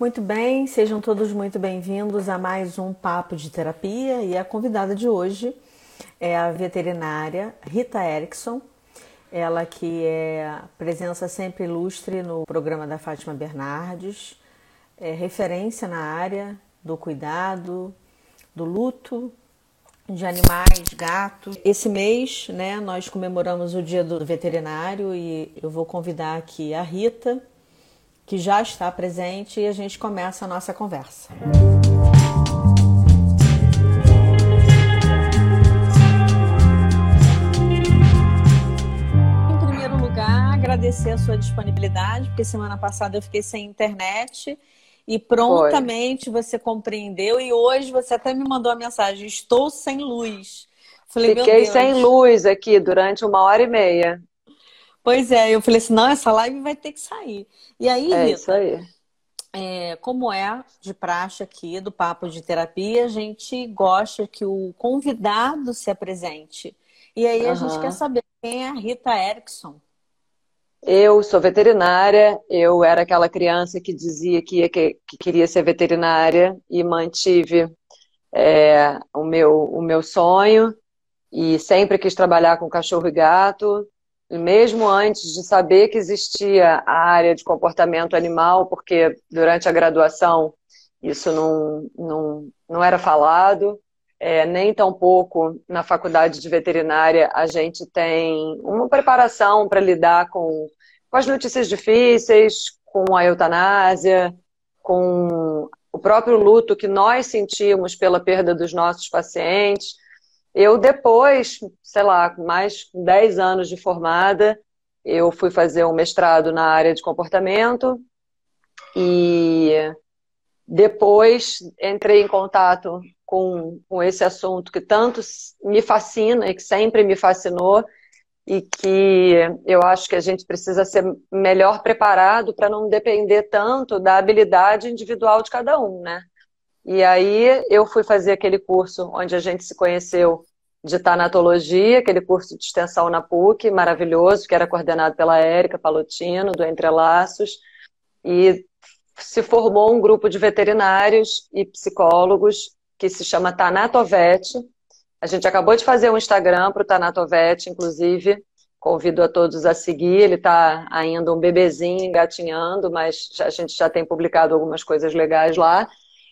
Muito bem, sejam todos muito bem-vindos a mais um Papo de Terapia e a convidada de hoje é a veterinária Rita Erickson, ela que é presença sempre ilustre no programa da Fátima Bernardes, é referência na área do cuidado, do luto de animais, gatos. Esse mês, né, nós comemoramos o Dia do Veterinário e eu vou convidar aqui a Rita, que já está presente, e a gente começa a nossa conversa. Em primeiro lugar, agradecer a sua disponibilidade, porque semana passada eu fiquei sem internet e prontamente Foi. você compreendeu e hoje você até me mandou a mensagem: estou sem luz. Falei, Fiquei sem luz aqui durante uma hora e meia. Pois é, eu falei assim: não, essa live vai ter que sair. E aí, é Rita, isso aí. É, como é de praxe aqui do Papo de Terapia, a gente gosta que o convidado se apresente. E aí a gente quer saber quem é a Rita Erickson. Eu sou veterinária, eu era aquela criança que dizia que, que, que queria ser veterinária e mantive é, o, meu, o meu sonho e sempre quis trabalhar com cachorro e gato. Mesmo antes de saber que existia a área de comportamento animal, porque durante a graduação isso não, não, não era falado, é, nem tampouco na faculdade de veterinária a gente tem uma preparação para lidar com, com as notícias difíceis, com a eutanásia, com o próprio luto que nós sentimos pela perda dos nossos pacientes. Eu depois, sei lá, mais de 10 anos de formada, eu fui fazer um mestrado na área de comportamento e depois entrei em contato com, com esse assunto que tanto me fascina e que sempre me fascinou e que eu acho que a gente precisa ser melhor preparado para não depender tanto da habilidade individual de cada um, né? E aí eu fui fazer aquele curso onde a gente se conheceu de tanatologia, aquele curso de extensão na PUC, maravilhoso, que era coordenado pela Érica Palotino, do Entrelaços, e se formou um grupo de veterinários e psicólogos que se chama Tanatovete. A gente acabou de fazer um Instagram para o Tanatovete, inclusive. Convido a todos a seguir. Ele está ainda um bebezinho engatinhando, mas a gente já tem publicado algumas coisas legais lá.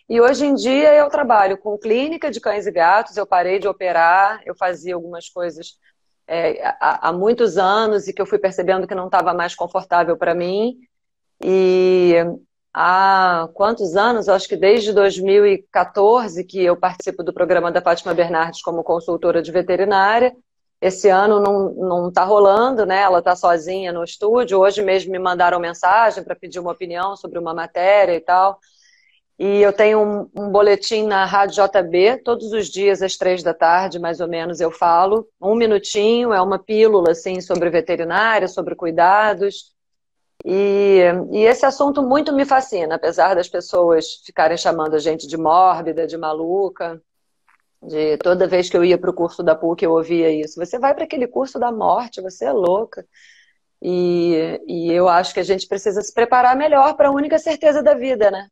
E hoje em dia eu trabalho com clínica de cães e gatos. Eu parei de operar, eu fazia algumas coisas é, há, há muitos anos e que eu fui percebendo que não estava mais confortável para mim. E há quantos anos? Acho que desde 2014 que eu participo do programa da Fátima Bernardes como consultora de veterinária. Esse ano não está rolando, né? Ela está sozinha no estúdio. Hoje mesmo me mandaram mensagem para pedir uma opinião sobre uma matéria e tal. E eu tenho um, um, boletim na Rádio JB, todos os dias às três da tarde, mais ou menos, eu falo. Um minutinho, é uma pílula, assim, sobre veterinária, sobre cuidados. E, e, esse assunto muito me fascina, apesar das pessoas ficarem chamando a gente de mórbida, de maluca. De toda vez que eu ia para o curso da PUC eu ouvia isso. Você vai para aquele curso da morte, você é louca. E, e eu acho que a gente precisa se preparar melhor para a única certeza da vida, né?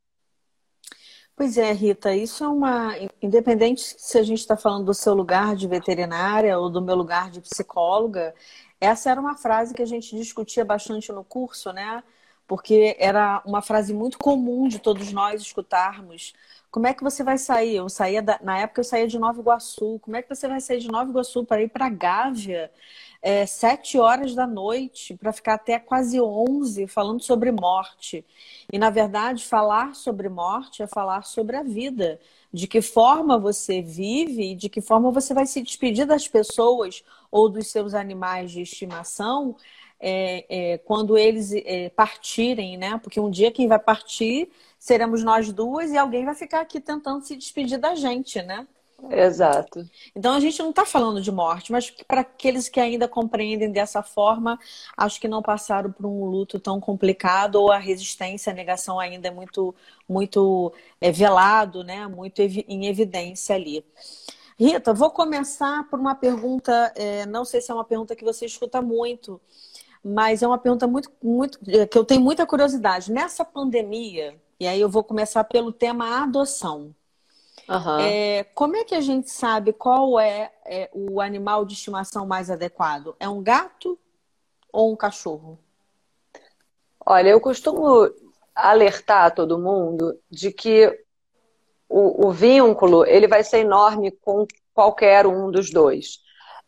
Pois é, Rita, isso é uma. Independente se a gente está falando do seu lugar de veterinária ou do meu lugar de psicóloga, essa era uma frase que a gente discutia bastante no curso, né? Porque era uma frase muito comum de todos nós escutarmos. Como é que você vai sair? Eu saía da... na época eu saía de Nova Iguaçu. Como é que você vai sair de Nova Iguaçu para ir para Gávea? É, sete horas da noite para ficar até quase onze falando sobre morte. E na verdade falar sobre morte é falar sobre a vida, de que forma você vive e de que forma você vai se despedir das pessoas ou dos seus animais de estimação é, é, quando eles é, partirem, né? Porque um dia quem vai partir seremos nós duas e alguém vai ficar aqui tentando se despedir da gente, né? Exato. Então a gente não está falando de morte, mas para aqueles que ainda compreendem dessa forma, acho que não passaram por um luto tão complicado ou a resistência, a negação ainda é muito, muito é, velado, né? Muito em evidência ali. Rita, vou começar por uma pergunta, é, não sei se é uma pergunta que você escuta muito, mas é uma pergunta muito, muito é, que eu tenho muita curiosidade. Nessa pandemia, E aí eu vou começar pelo tema adoção. Uhum. É, como é que a gente sabe qual é, é, o animal de estimação mais adequado? É um gato ou um cachorro? Olha, eu costumo alertar todo mundo de que o, o vínculo ele vai ser enorme com qualquer um dos dois.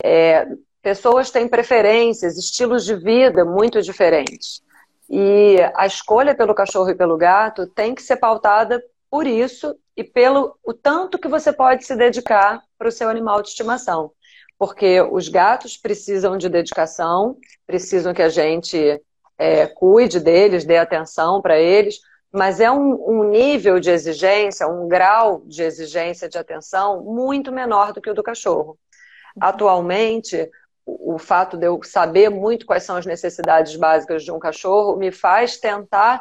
É, pessoas têm preferências, estilos de vida muito diferentes. E a escolha pelo cachorro e pelo gato tem que ser pautada por isso e pelo o tanto que você pode se dedicar para o seu animal de estimação. Porque os gatos precisam de dedicação, precisam que a gente é, cuide deles, dê atenção para eles, mas é um, um, nível de exigência, um grau de exigência de atenção muito menor do que o do cachorro. Atualmente, o, o fato de eu saber muito quais são as necessidades básicas de um cachorro me faz tentar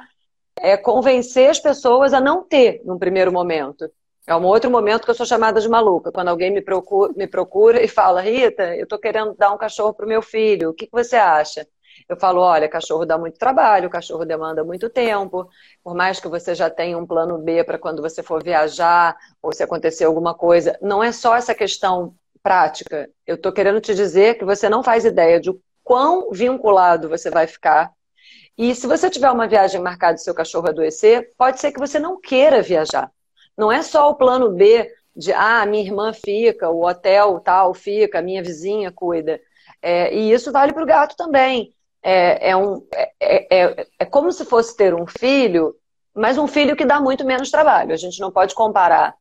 é, convencer as pessoas a não ter num primeiro momento. É um outro momento que eu sou chamada de maluca, quando alguém me procura, me procura e fala, Rita, eu estou querendo dar um cachorro para o meu filho, o que, que você acha? Eu falo, olha, cachorro dá muito trabalho, cachorro demanda muito tempo, por mais que você já tenha um plano B para quando você for viajar ou se acontecer alguma coisa, não é só essa questão prática. Eu estou querendo te dizer que você não faz ideia de quão vinculado você vai ficar. E se você tiver uma viagem marcada e seu cachorro adoecer, pode ser que você não queira viajar. Não é só o plano B de, ah, minha irmã fica, o hotel tal fica, minha vizinha cuida. É, e isso vale para o gato também é, é, um, é, é, é como se fosse ter um filho, mas um filho que dá muito menos trabalho. A gente não pode comparar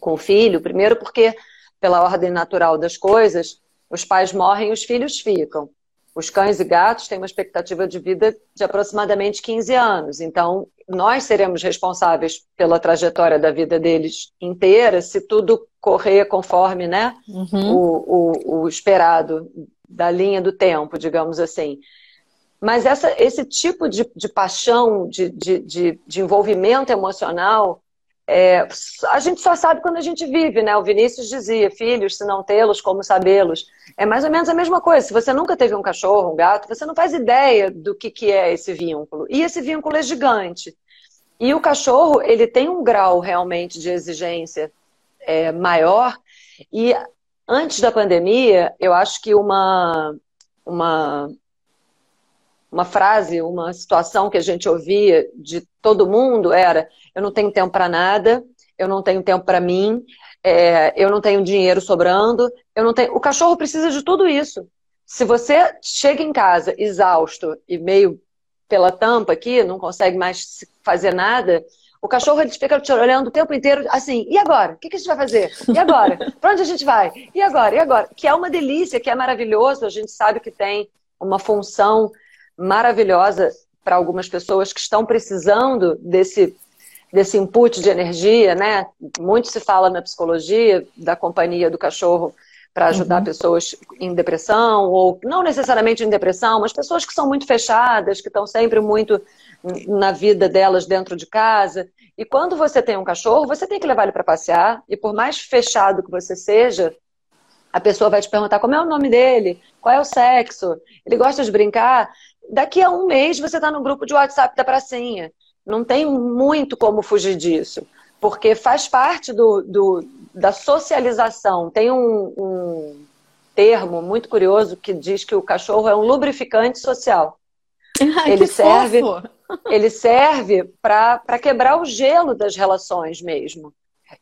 com o filho, primeiro porque, pela ordem natural das coisas, os pais morrem e os filhos ficam. Os cães e gatos têm uma expectativa de vida de aproximadamente 15 anos. Então, nós seremos responsáveis pela trajetória da vida deles inteira se tudo correr conforme né, uhum. o, o, o esperado da linha do tempo, digamos assim. Mas essa, esse tipo de, de paixão, de, de, de, de envolvimento emocional, é, a gente só sabe quando a gente vive, né? O Vinícius dizia, filhos, se não tê-los, como sabê-los. É mais ou menos a mesma coisa. Se você nunca teve um cachorro, um gato, você não faz ideia do que, que é esse vínculo. E esse vínculo é gigante. E o cachorro, ele tem um grau realmente de exigência é, maior. E antes da pandemia, eu acho que uma, uma uma frase, uma situação que a gente ouvia de todo mundo era: eu não tenho tempo para nada, eu não tenho tempo para mim, é, eu não tenho dinheiro sobrando, eu não tenho. O cachorro precisa de tudo isso. Se você chega em casa exausto e meio pela tampa aqui, não consegue mais fazer nada, o cachorro ele fica te olhando o tempo inteiro assim, e agora? O que, que a gente vai fazer? E agora? Para onde a gente vai? E agora? E agora? Que é uma delícia, que é maravilhoso, a gente sabe que tem uma função maravilhosa para algumas pessoas que estão precisando desse, desse input de energia, né? Muito se fala na psicologia da companhia do cachorro para ajudar uhum. pessoas em depressão, ou não necessariamente em depressão, mas pessoas que são muito fechadas, que estão sempre muito na vida delas dentro de casa. E quando você tem um cachorro, você tem que levar ele para passear, e por mais fechado que você seja, a pessoa vai te perguntar como é o nome dele, qual é o sexo, ele gosta de brincar daqui a um mês você está no grupo de WhatsApp da pracinha. Não tem muito como fugir disso, porque faz parte do, do da socialização. Tem um, um, termo muito curioso que diz que o cachorro é um lubrificante social. Ai, ele, serve, ele serve para quebrar o gelo das relações mesmo.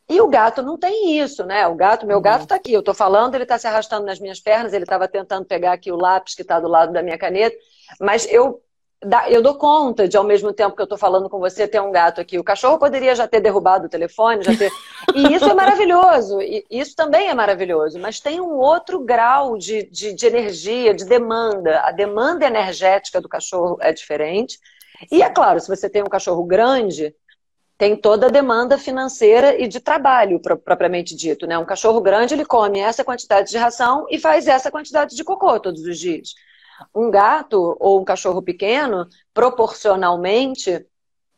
E o gato não tem isso, né? O gato, meu gato está aqui, eu estou falando, ele está se arrastando nas minhas pernas, ele estava tentando pegar aqui o lápis que está do lado da minha caneta, mas eu eu dou conta de, ao mesmo tempo que eu estou falando com você, ter um gato aqui. O cachorro poderia já ter derrubado o telefone, já ter. E isso é maravilhoso. E isso também é maravilhoso. Mas tem um outro grau de, de, de energia, de demanda. A demanda energética do cachorro é diferente. E é claro, se você tem um cachorro grande, tem toda a demanda financeira e de trabalho, propriamente dito. Né? Um cachorro grande, ele come essa quantidade de ração e faz essa quantidade de cocô todos os dias. Um gato ou um cachorro pequeno, proporcionalmente,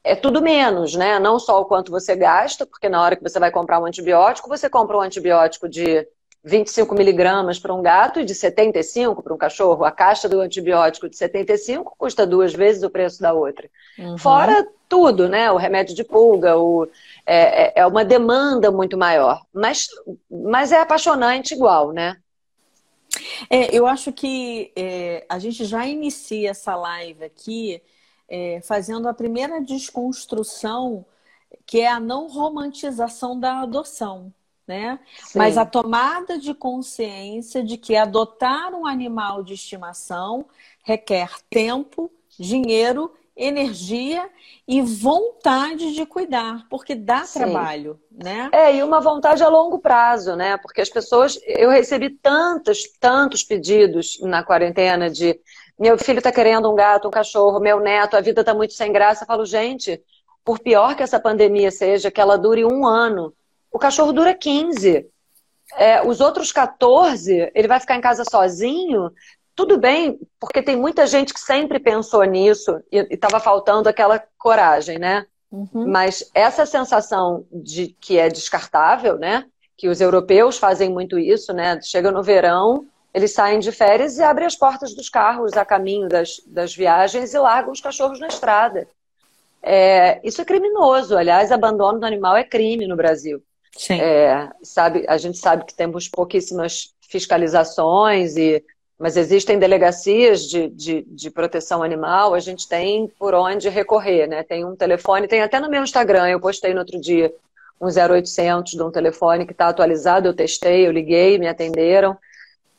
é tudo menos, né? Não só o quanto você gasta, porque na hora que você vai comprar um antibiótico, você compra um antibiótico de 25 miligramas para um gato e de 75 para um cachorro. A caixa do antibiótico de 75 custa duas vezes o preço da outra. Uhum. Fora tudo, né? O remédio de pulga, o, é, é, é uma demanda muito maior. Mas, mas é apaixonante igual, né? É, eu acho que é, a gente já inicia essa live aqui é, fazendo a primeira desconstrução, que é a não romantização da adoção né? Sim. Mas a tomada de consciência de que adotar um animal de estimação requer tempo, dinheiro, energia e vontade de cuidar, porque dá Sim. trabalho, né? É, e uma vontade a longo prazo, né? Porque as pessoas, eu recebi tantos, tantos pedidos na quarentena de meu filho está querendo um gato, um cachorro, meu neto, a vida está muito sem graça. Eu falo, gente, por pior que essa pandemia seja, que ela dure um ano, o cachorro dura 15. É, os outros 14, ele vai ficar em casa sozinho. Tudo bem, porque tem muita gente que sempre pensou nisso e estava faltando aquela coragem, né? Uhum. Mas essa sensação de que é descartável, né? Que os europeus fazem muito isso, né? Chega no verão, eles saem de férias e abrem as portas dos carros a caminho das, das viagens e largam os cachorros na estrada. É, isso é criminoso. Aliás, abandono do animal é crime no Brasil. Sim. É, sabe, a gente sabe que temos pouquíssimas fiscalizações, e, mas existem delegacias de, de, de, proteção animal, a gente tem por onde recorrer, né? Tem um telefone, tem até no meu Instagram, eu postei no outro dia um 0800 de um telefone que está atualizado, eu testei, eu liguei, me atenderam,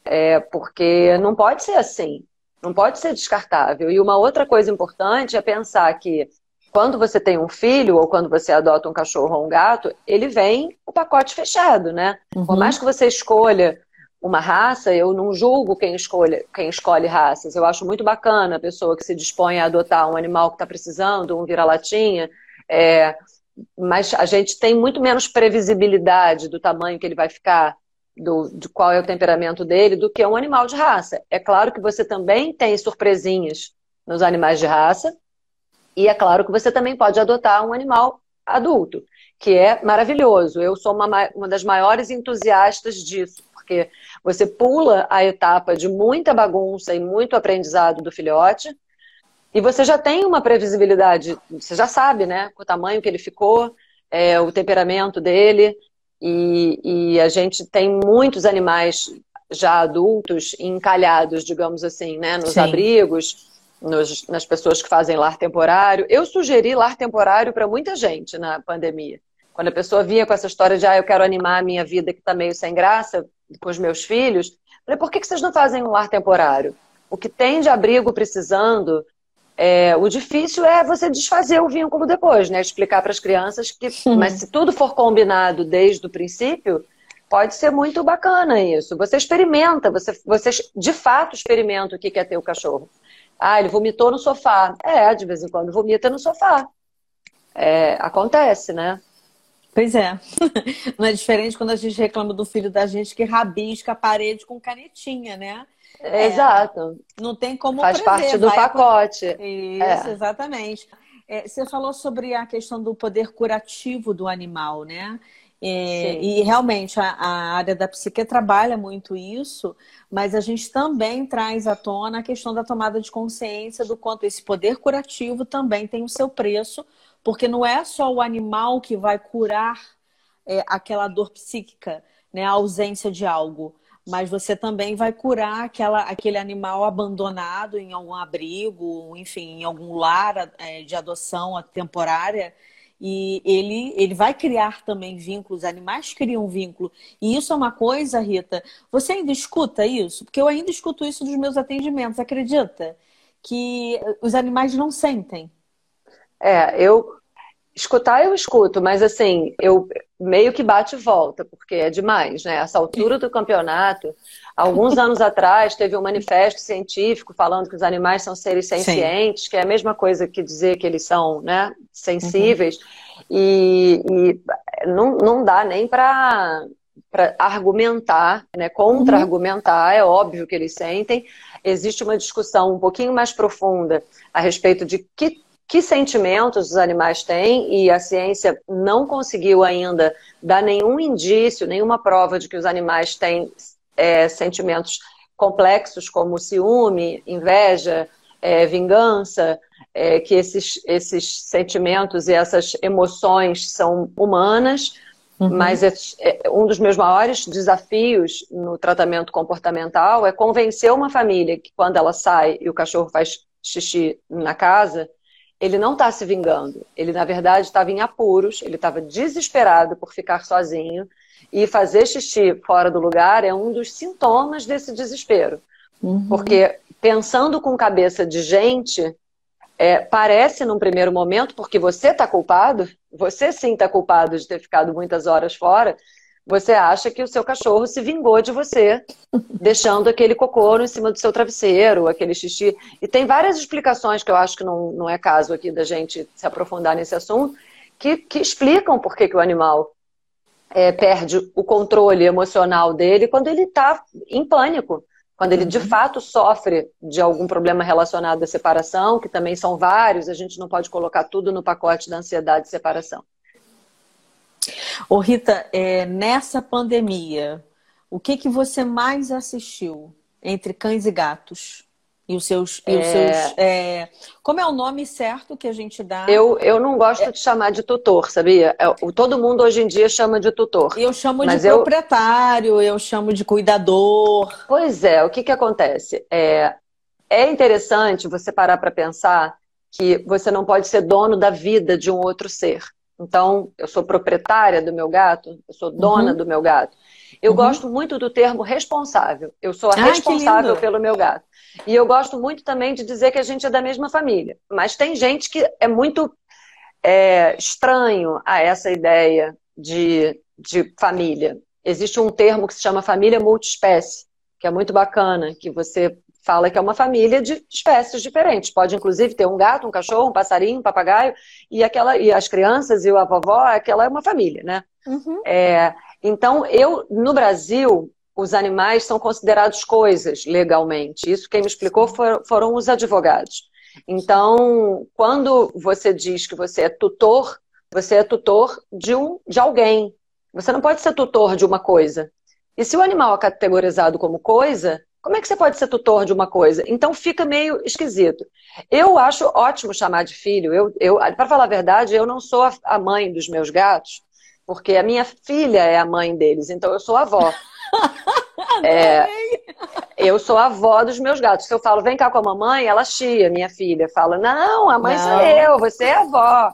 é, porque não pode ser assim, não pode ser descartável. E uma outra coisa importante é pensar que quando você tem um filho ou quando você adota um cachorro ou um gato, ele vem o pacote fechado, né? Uhum. Por mais que você escolha uma raça, eu não julgo quem escolhe, quem escolhe raças. Eu acho muito bacana a pessoa que se dispõe a adotar um animal que está precisando, um vira-latinha. É, mas a gente tem muito menos previsibilidade do tamanho que ele vai ficar, do, de qual é o temperamento dele, do que um animal de raça. É claro que você também tem surpresinhas nos animais de raça, e é claro que você também pode adotar um animal adulto, que é maravilhoso. Eu sou uma, uma das maiores entusiastas disso, porque você pula a etapa de muita bagunça e muito aprendizado do filhote, e você já tem uma previsibilidade, você já sabe, né? O tamanho que ele ficou, é, o temperamento dele, e, e a gente tem muitos animais já adultos encalhados, digamos assim, né? Nos Sim. abrigos nos, nas pessoas que fazem lar temporário. Eu sugeri lar temporário para muita gente na pandemia. Quando a pessoa vinha com essa história de, ah, eu quero animar a minha vida que está meio sem graça com os meus filhos, falei, por que, que vocês não fazem um lar temporário? O que tem de abrigo precisando, é, o difícil é você desfazer o vínculo depois, né? Explicar para as crianças que, mas se tudo for combinado desde o princípio, pode ser muito bacana isso. Você experimenta, você, você de fato experimenta o que é ter o cachorro. Ah, ele vomitou no sofá. É, de vez em quando vomita no sofá. É, acontece, né? Pois é. Não é diferente quando a gente reclama do filho da gente que rabisca a parede com canetinha, né? É, Exato. Não tem como Faz prever, parte do pacote. Isso, é. exatamente. É, você falou sobre a questão do poder curativo do animal, né? É, e realmente a, a, área da psique trabalha muito isso, mas a gente também traz à tona a questão da tomada de consciência do quanto esse poder curativo também tem o seu preço, porque não é só o animal que vai curar é, aquela dor psíquica, né, a ausência de algo, mas você também vai curar aquela, aquele animal abandonado em algum abrigo, enfim, em algum lar é, de adoção temporária e ele, ele vai criar também vínculos, animais criam vínculo. E isso é uma coisa, Rita, você ainda escuta isso? Porque eu ainda escuto isso dos meus atendimentos, acredita? Que os animais não sentem. É, eu escutar eu escuto, mas assim, eu meio que bate e volta, porque é demais, né? Essa altura do campeonato, alguns anos atrás teve um manifesto científico falando que os animais são seres sencientes, Sim. que é a mesma coisa que dizer que eles são, né, sensíveis, uhum. e, e, não, não dá nem para argumentar, né, contra-argumentar, é óbvio que eles sentem. Existe uma discussão um pouquinho mais profunda a respeito de que que sentimentos os animais têm e a ciência não conseguiu ainda dar nenhum indício, nenhuma prova de que os animais têm é, sentimentos complexos como ciúme, inveja, é, vingança, é, que esses, esses sentimentos e essas emoções são humanas, uhum. mas é, é, um dos meus maiores desafios no tratamento comportamental é convencer uma família que quando ela sai e o cachorro faz xixi na casa, ele não está se vingando. Ele, na verdade, estava em apuros, ele estava desesperado por ficar sozinho. E fazer xixi fora do lugar é um dos sintomas desse desespero. Uhum. Porque pensando com cabeça de gente, é, parece num primeiro momento, porque você está culpado, você sim está culpado de ter ficado muitas horas fora, você acha que o seu cachorro se vingou de você, deixando aquele cocô em cima do seu travesseiro, aquele xixi. E tem várias explicações que eu acho que não, não é caso aqui da gente se aprofundar nesse assunto, que, que explicam por que, que o animal é, perde o controle emocional dele quando ele está em pânico. Quando ele de uhum. fato sofre de algum problema relacionado à separação, que também são vários, a gente não pode colocar tudo no pacote da ansiedade de separação. Ô Rita, é, nessa pandemia, o que, que você mais assistiu entre cães e gatos? E os seus. E os é... seus é... Como é o nome certo que a gente dá? Eu, eu não gosto é... de chamar de tutor, sabia? É, todo mundo hoje em dia chama de tutor. Eu chamo de eu... proprietário, eu chamo de cuidador. Pois é, o que, que acontece? É, é interessante você parar para pensar que você não pode ser dono da vida de um outro ser. Então, eu sou proprietária do meu gato, eu sou dona uhum. do meu gato. Eu uhum. gosto muito do termo responsável. Eu sou a responsável pelo meu gato. E eu gosto muito também de dizer que a gente é da mesma família. Mas tem gente que é muito é, estranho a essa ideia de, de família. Existe um termo que se chama família multiespécie, que é muito bacana, que você fala que é uma família de espécies diferentes. Pode, inclusive, ter um gato, um cachorro, um passarinho, um papagaio, e aquela e as crianças e a vovó, aquela é uma família, né? Uhum. É, então, eu, no Brasil, os animais são considerados coisas legalmente. Isso quem me explicou for, foram os advogados. Então, quando você diz que você é tutor, você é tutor de, um, de alguém. Você não pode ser tutor de uma coisa. E se o animal é categorizado como coisa, como é que você pode ser tutor de uma coisa? Então fica meio esquisito. Eu acho ótimo chamar de filho. Eu, eu para falar a verdade, eu não sou a mãe dos meus gatos, porque a minha filha é a mãe deles, então eu sou avó. é, eu sou a avó dos meus gatos. Se eu falo, vem cá com a mamãe, ela chia, minha filha. Fala, não, a mãe não. sou eu, você é a avó.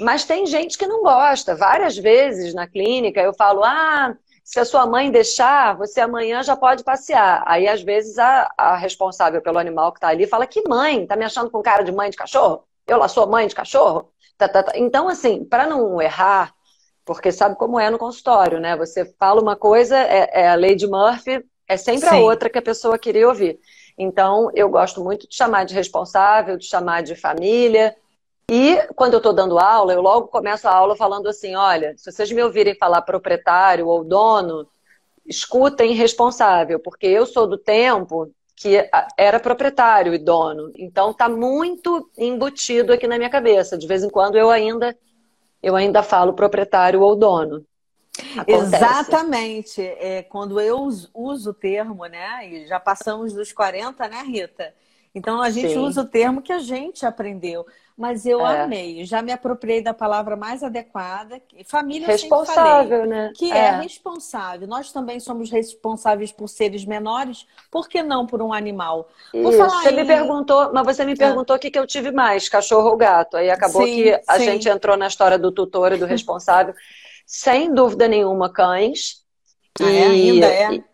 Mas tem gente que não gosta. Várias vezes na clínica eu falo, ah, se a sua mãe deixar, você amanhã já pode passear. Aí, às vezes, a, a responsável pelo animal que está ali fala: Que mãe? Tá me achando com cara de mãe de cachorro? Eu lá sou mãe de cachorro? Tá, tá, tá. Então, assim, para não errar, porque sabe como é no consultório, né? Você fala uma coisa, é, é a lei de Murphy, é sempre Sim. a outra que a pessoa queria ouvir. Então, eu gosto muito de chamar de responsável, de chamar de família, e quando eu estou dando aula, eu logo começo a aula falando assim: olha, se vocês me ouvirem falar proprietário ou dono, escutem responsável, porque eu sou do tempo que era proprietário e dono. Então está muito embutido aqui na minha cabeça. De vez em quando eu ainda eu ainda falo proprietário ou dono. Acontece. Exatamente. É, quando eu uso o termo, né? E já passamos dos 40, né, Rita? Então a gente Sim. usa o termo que a gente aprendeu mas eu é. amei. Já me apropriei da palavra mais adequada. Família responsável, falei, né? Que é. é. responsável. Nós também somos responsáveis por seres menores, por que não por um animal? você me perguntou, mas você me ah. perguntou o que, que eu tive mais, cachorro ou gato. Aí acabou sim, que a sim. gente entrou na história do tutor e do responsável. Sem dúvida nenhuma, cães. Ah, é? e, é, ainda é. E,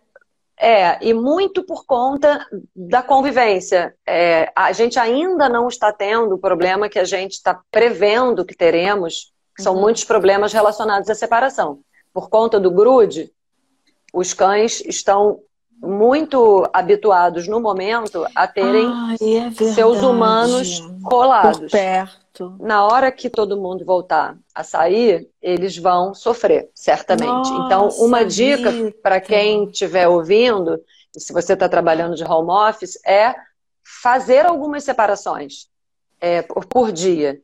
é, e muito por conta da convivência. É, a gente ainda não está tendo o problema que a gente está prevendo que teremos, que são uhum. muitos problemas relacionados à separação. Por conta do grude, os cães estão muito habituados no momento a terem é seus humanos colados. Por perto. Na hora que todo mundo voltar a sair, eles vão sofrer, certamente. Nossa, então, uma dica para quem estiver ouvindo, se você está trabalhando de home office, é fazer algumas separações. é, por, por, dia.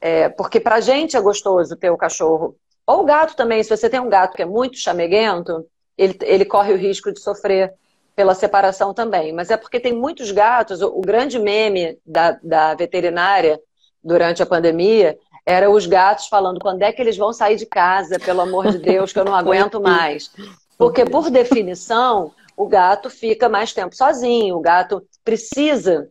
É, porque pra gente é gostoso ter o cachorro. Ou o gato também, se você tem um gato que é muito chameguento, ele, ele corre o risco de sofrer pela separação também. Mas é porque tem muitos gatos, o, o grande meme da, da veterinária durante a pandemia era os gatos falando quando é que eles vão sair de casa, pelo amor de Deus, que eu não aguento mais. Porque, por definição, o gato fica mais tempo sozinho, o gato precisa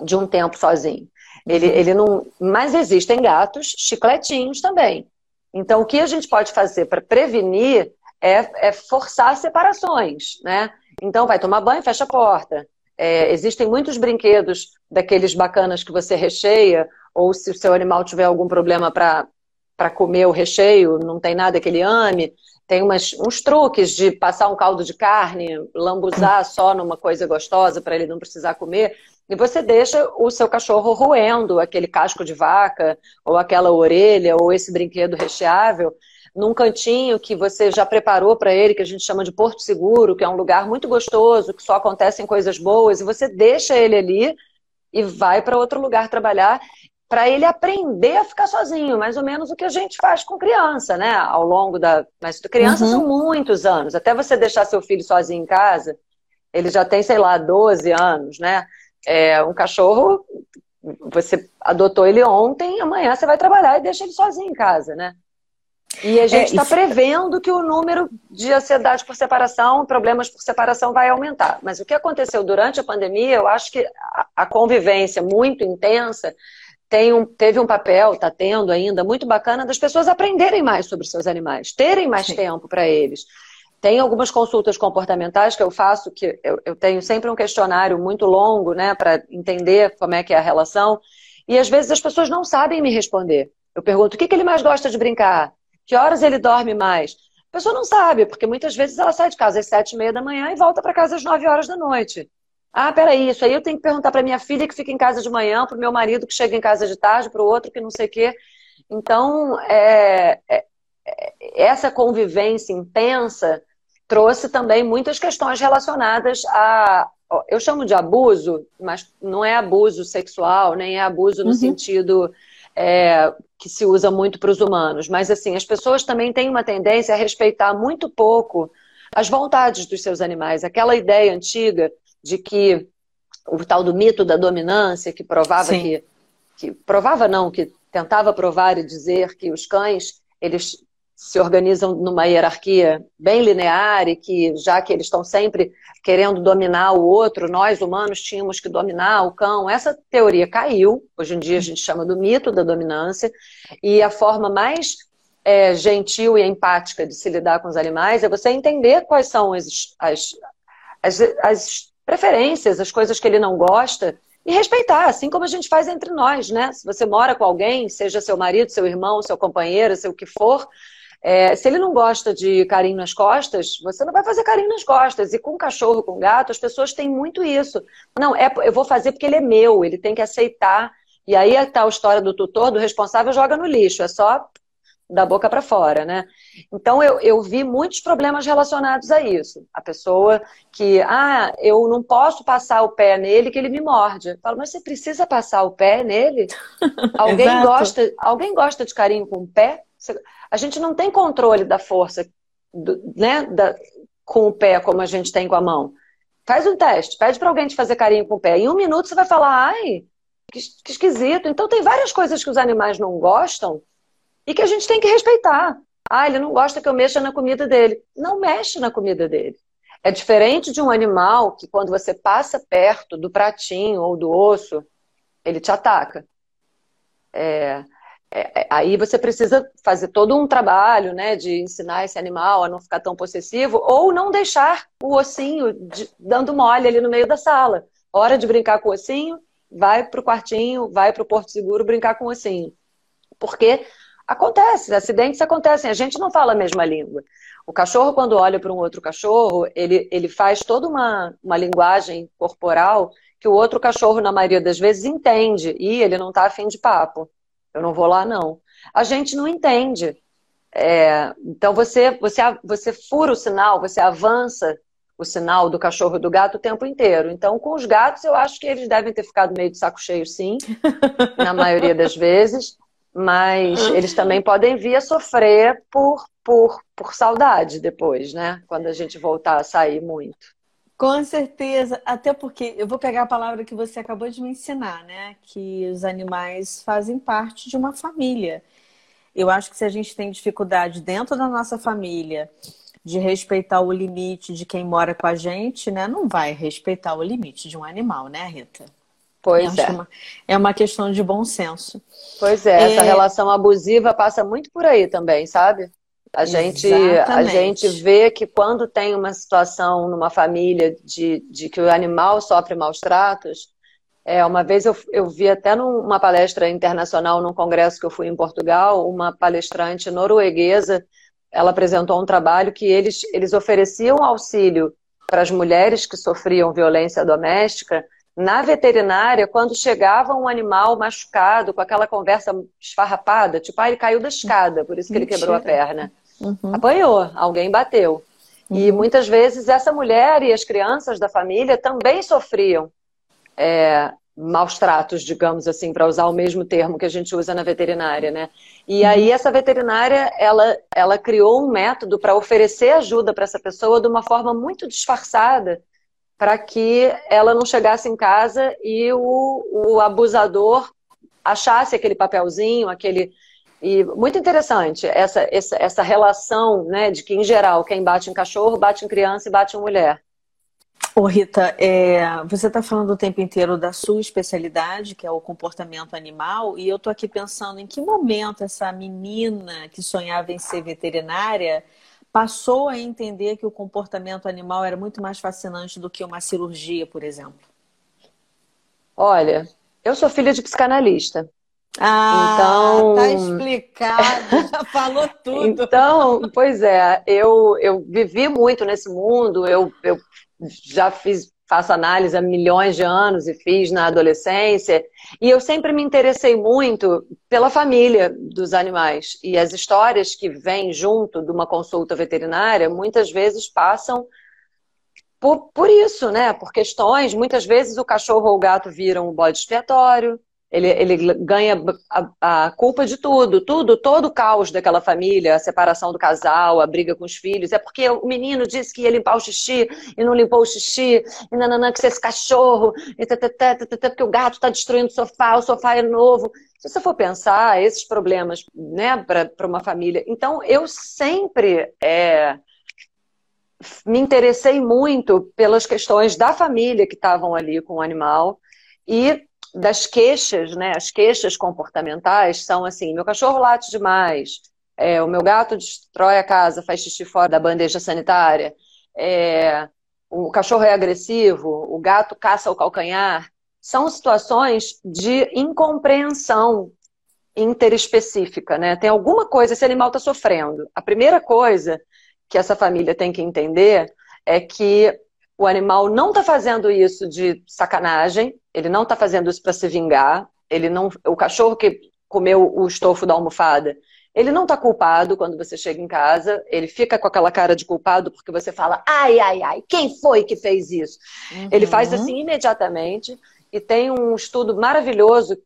de um tempo sozinho. Ele, uhum. ele não. Mas existem gatos chicletinhos também. Então, o que a gente pode fazer para prevenir é, é, forçar separações, né? Então, vai tomar banho, fecha a porta. É, existem muitos brinquedos daqueles bacanas que você recheia, ou se o seu animal tiver algum problema para comer o recheio, não tem nada que ele ame. Tem umas, uns truques de passar um caldo de carne, lambuzar só numa coisa gostosa para ele não precisar comer. E você deixa o seu cachorro roendo aquele casco de vaca, ou aquela orelha, ou esse brinquedo recheável, num cantinho que você já preparou para ele, que a gente chama de Porto Seguro, que é um lugar muito gostoso, que só acontecem coisas boas, e você deixa ele ali e vai para outro lugar trabalhar para ele aprender a ficar sozinho, mais ou menos o que a gente faz com criança, né? Ao longo da. Mas crianças uhum. são muitos anos. Até você deixar seu filho sozinho em casa, ele já tem, sei lá, 12 anos, né? É, um cachorro, você adotou ele ontem, amanhã você vai trabalhar e deixa ele sozinho em casa, né? E a gente está é, prevendo que o número de ansiedade por separação, problemas por separação vai aumentar. Mas o que aconteceu durante a pandemia, eu acho que a convivência muito intensa tem um, teve um papel, está tendo ainda, muito bacana, das pessoas aprenderem mais sobre seus animais, terem mais Sim. tempo para eles. Tem algumas consultas comportamentais que eu faço, que eu, eu tenho sempre um questionário muito longo, né, para entender como é que é a relação, e às vezes as pessoas não sabem me responder. Eu pergunto, o que, que ele mais gosta de brincar? Que horas ele dorme mais? A pessoa não sabe, porque muitas vezes ela sai de casa às sete e meia da manhã e volta para casa às nove horas da noite. Ah, peraí, isso aí eu tenho que perguntar para minha filha que fica em casa de manhã, para o meu marido que chega em casa de tarde, para o outro que não sei o quê. Então, é, é, é, essa convivência intensa trouxe também muitas questões relacionadas a. Eu chamo de abuso, mas não é abuso sexual, nem é abuso no uhum. sentido é, que se usa muito para os humanos. Mas, assim, as pessoas também têm uma tendência a respeitar muito pouco as vontades dos seus animais. Aquela ideia antiga de que o tal do mito da dominância, que provava que, que. Provava não, que tentava provar e dizer que os cães, eles se organizam numa hierarquia bem linear e que, já que eles estão sempre querendo dominar o outro, nós humanos tínhamos que dominar o cão. Essa teoria caiu. Hoje em dia a gente chama do mito da dominância. E a forma mais é, gentil e empática de se lidar com os animais é você entender quais são as, as, as, as preferências, as coisas que ele não gosta, e respeitar, assim como a gente faz entre nós, né? Se você mora com alguém, seja seu marido, seu irmão, seu companheiro, seu que for, é, se ele não gosta de carinho nas costas, você não vai fazer carinho nas costas. E com cachorro, com gato, as pessoas têm muito isso. Não, é, eu vou fazer porque ele é meu, ele tem que aceitar. E aí a história do tutor, do responsável, joga no lixo. É só da boca para fora, né? Então eu, eu vi muitos problemas relacionados a isso. A pessoa que, ah, eu não posso passar o pé nele que ele me morde. Eu falo, mas você precisa passar o pé nele? alguém gosta, alguém gosta de carinho com o pé? A gente não tem controle da força, né, da, com o pé como a gente tem com a mão. Faz um teste, pede para alguém te fazer carinho com o pé. Em um minuto você vai falar, ai, que, que esquisito. Então tem várias coisas que os animais não gostam e que a gente tem que respeitar. Ah, ele não gosta que eu mexa na comida dele. Não mexe na comida dele. É diferente de um animal que, quando você passa perto do pratinho ou do osso, ele te ataca. É, é, é, aí você precisa fazer todo um trabalho né, de ensinar esse animal a não ficar tão possessivo ou não deixar o ossinho de, dando mole ali no meio da sala. Hora de brincar com o ossinho, vai para o quartinho, vai para o Porto Seguro brincar com o ossinho. Porque Acontece, acidentes acontecem, a gente não fala a mesma língua. O cachorro, quando olha para um outro cachorro, ele, ele faz toda uma, uma linguagem corporal que o outro cachorro, na maioria das vezes, entende. E ele não está afim de papo. Eu não vou lá, não. A gente não entende. É, então você, você, você fura o sinal, você avança o sinal do cachorro e do gato o tempo inteiro. Então, com os gatos, eu acho que eles devem ter ficado meio de saco cheio, sim, na maioria das vezes. Mas eles também podem vir a sofrer por, por, por saudade depois, né? Quando a gente voltar a sair muito. Com certeza, até porque eu vou pegar a palavra que você acabou de me ensinar, né? Que os animais fazem parte de uma família. Eu acho que se a gente tem dificuldade dentro da nossa família de respeitar o limite de quem mora com a gente, né? Não vai respeitar o limite de um animal, né, Rita? Pois é. é. Uma, é uma questão de bom senso. Pois é, é, essa relação abusiva passa muito por aí também, sabe? A gente, a gente vê que quando tem uma situação numa família de, de que o animal sofre maus tratos, é, uma vez eu, eu vi até numa palestra internacional, num congresso que eu fui em Portugal, uma palestrante norueguesa, ela apresentou um trabalho que eles, eles ofereciam auxílio para as mulheres que sofriam violência doméstica na veterinária quando chegava um animal machucado, com aquela conversa esfarrapada, tipo, ah, ele caiu da escada, por isso que Mentira. ele quebrou a perna. Uhum. Apanhou, alguém bateu. Uhum. E muitas vezes essa mulher e as crianças da família também sofriam é, maus tratos, digamos assim, para usar o mesmo termo que a gente usa na veterinária, né? E uhum. aí essa veterinária, ela, ela criou um método para oferecer ajuda para essa pessoa de uma forma muito disfarçada, para que ela não chegasse em casa e o, o abusador achasse aquele papelzinho, aquele e muito interessante essa, essa, essa relação, né, de que, em geral, quem bate em cachorro, bate em criança e bate em mulher. Ô Rita, é, você está falando o tempo inteiro da sua especialidade, que é o comportamento animal, e eu estou aqui pensando em que momento essa menina que sonhava em ser veterinária passou a entender que o comportamento animal era muito mais fascinante do que uma cirurgia, por exemplo? Olha, eu sou filha de psicanalista. Ah, então, tá explicado, já falou tudo. Então, pois é, eu, eu vivi muito nesse mundo, eu, eu já fiz faço análise há milhões de anos e fiz na adolescência. E eu sempre me interessei muito pela família dos animais. E as histórias que vêm junto de uma consulta veterinária muitas vezes passam por, por isso, né? Por questões. Muitas vezes o cachorro ou o gato viram o bode expiatório, ele, ele ganha a, a, culpa de tudo, tudo, todo o caos daquela família, a separação do casal, a briga com os filhos. É porque o menino disse que ia limpar o xixi e não limpou o xixi, e nananã, que esse cachorro, e tatatá, tatatá, porque o gato está destruindo o sofá, o sofá é novo. Se você for pensar esses problemas né, para uma família. Então, eu sempre é, me interessei muito pelas questões da família que estavam ali com o animal. E das queixas, né? As queixas comportamentais são assim: meu cachorro late demais, é, o meu gato destrói a casa, faz xixi fora da bandeja sanitária, é, o cachorro é agressivo, o gato caça o calcanhar. São situações de incompreensão interespecífica, né? Tem alguma coisa, esse animal está sofrendo. A primeira coisa que essa família tem que entender é que o animal não está fazendo isso de sacanagem, ele não está fazendo isso para se vingar. Ele não, o cachorro que comeu o estofo da almofada, ele não está culpado quando você chega em casa. Ele fica com aquela cara de culpado porque você fala, ai, ai, ai, quem foi que fez isso? Uhum. Ele faz assim imediatamente. E tem um estudo maravilhoso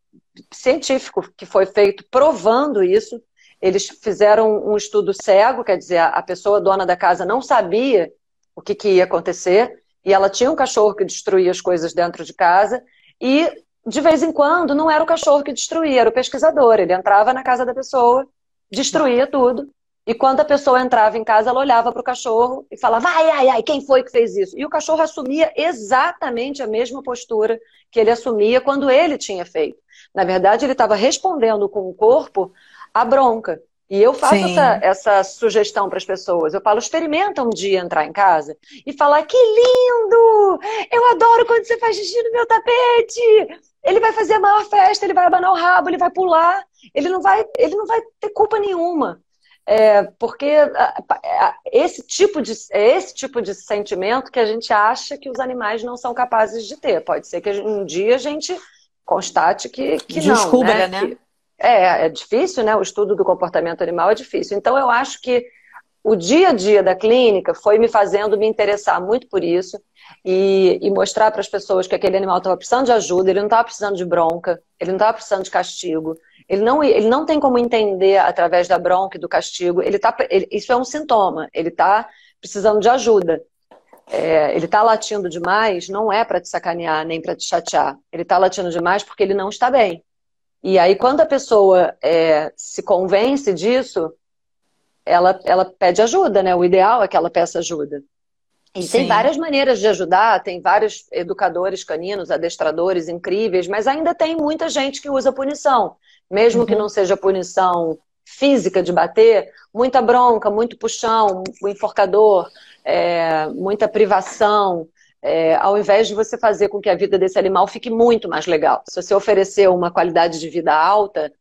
científico que foi feito provando isso. Eles fizeram um estudo cego, quer dizer, a pessoa dona da casa não sabia o que, que ia acontecer e ela tinha um cachorro que destruía as coisas dentro de casa e de vez em quando não era o cachorro que destruía, era o pesquisador. Ele entrava na casa da pessoa, destruía tudo. E quando a pessoa entrava em casa, ela olhava para o cachorro e falava: ai, ai, ai, quem foi que fez isso? E o cachorro assumia exatamente a mesma postura que ele assumia quando ele tinha feito. Na verdade, ele estava respondendo com o corpo à bronca. E eu faço essa, essa, sugestão para as pessoas. Eu falo, experimenta um dia entrar em casa e falar, que lindo! Eu adoro quando você faz xixi no meu tapete! Ele vai fazer a maior festa, ele vai abanar o rabo, ele vai pular, ele não vai, ele não vai ter culpa nenhuma. É, porque esse tipo, de, é esse tipo de sentimento que a gente acha que os animais não são capazes de ter. Pode ser que um dia a gente constate que, que Descubra, não. Né? né? É, é difícil, né? O estudo do comportamento animal é difícil. Então, eu acho que o dia a dia da clínica foi me fazendo me interessar muito por isso e, e mostrar para as pessoas que aquele animal estava precisando de ajuda, ele não estava precisando de bronca, ele não estava precisando de castigo, ele não, ele não tem como entender através da bronca e do castigo, ele tá, ele, isso é um sintoma, ele está precisando de ajuda. É, ele está latindo demais, não é para te sacanear nem para te chatear. Ele está latindo demais porque ele não está bem. E aí, quando a pessoa é, se convence disso, ela, ela pede ajuda, né? O ideal é que ela peça ajuda. E Sim. tem várias maneiras de ajudar, tem vários educadores caninos, adestradores incríveis, mas ainda tem muita gente que usa punição. Mesmo uhum. que não seja punição física de bater, muita bronca, muito puxão, o enforcador, é, muita privação, é, ao invés de você fazer com que a vida desse animal fique muito mais legal. Se você oferecer uma qualidade de vida alta,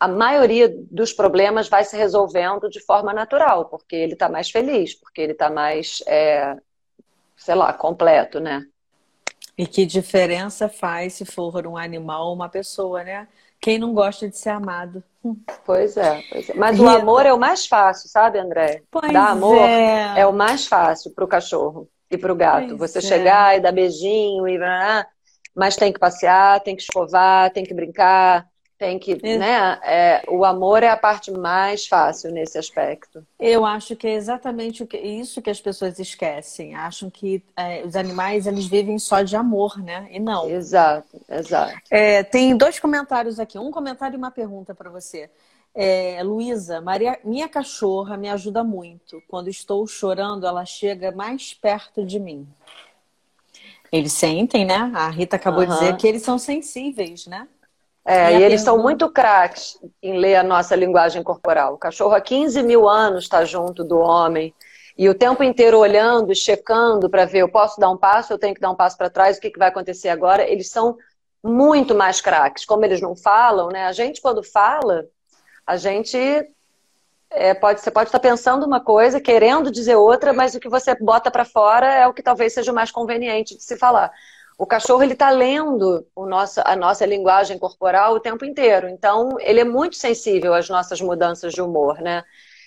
a maioria dos problemas vai se resolvendo de forma natural, porque ele está mais feliz, porque ele está mais, é, sei lá, completo, né? E que diferença faz se for um animal ou uma pessoa, né? Quem não gosta de ser amado? Pois é, pois é. mas Rita. o amor é o mais fácil, sabe, André? Pois Dar amor é. é o mais fácil para o cachorro e para o gato. Pois Você é. chegar e dar beijinho e mas tem que passear, tem que escovar, tem que brincar, tem que, é. né? É, o amor é a parte mais fácil nesse aspecto. Eu acho que é exatamente isso que as pessoas esquecem. Acham que é, os animais eles vivem só de amor, né? E não. Exato, exato. É, tem dois comentários aqui, um comentário e uma pergunta para você. É, Luísa, minha cachorra me ajuda muito. Quando estou chorando, ela chega mais perto de mim. Eles sentem, né? A Rita acabou uhum. de dizer que eles são sensíveis, né? É, e, e eles pergunta... são muito craques em ler a nossa linguagem corporal. O cachorro há 15 mil anos está junto do homem. E o tempo inteiro olhando, checando para ver, eu posso dar um passo, eu tenho que dar um passo para trás, o que, que vai acontecer agora? Eles são muito mais craques. Como eles não falam, né? A gente, quando fala, a gente é, pode, você pode estar pensando uma coisa, querendo dizer outra, mas o que você bota para fora é o que talvez seja o mais conveniente de se falar. O cachorro ele está lendo o nosso, a nossa linguagem corporal o tempo inteiro, então ele é muito sensível às nossas mudanças de humor, né?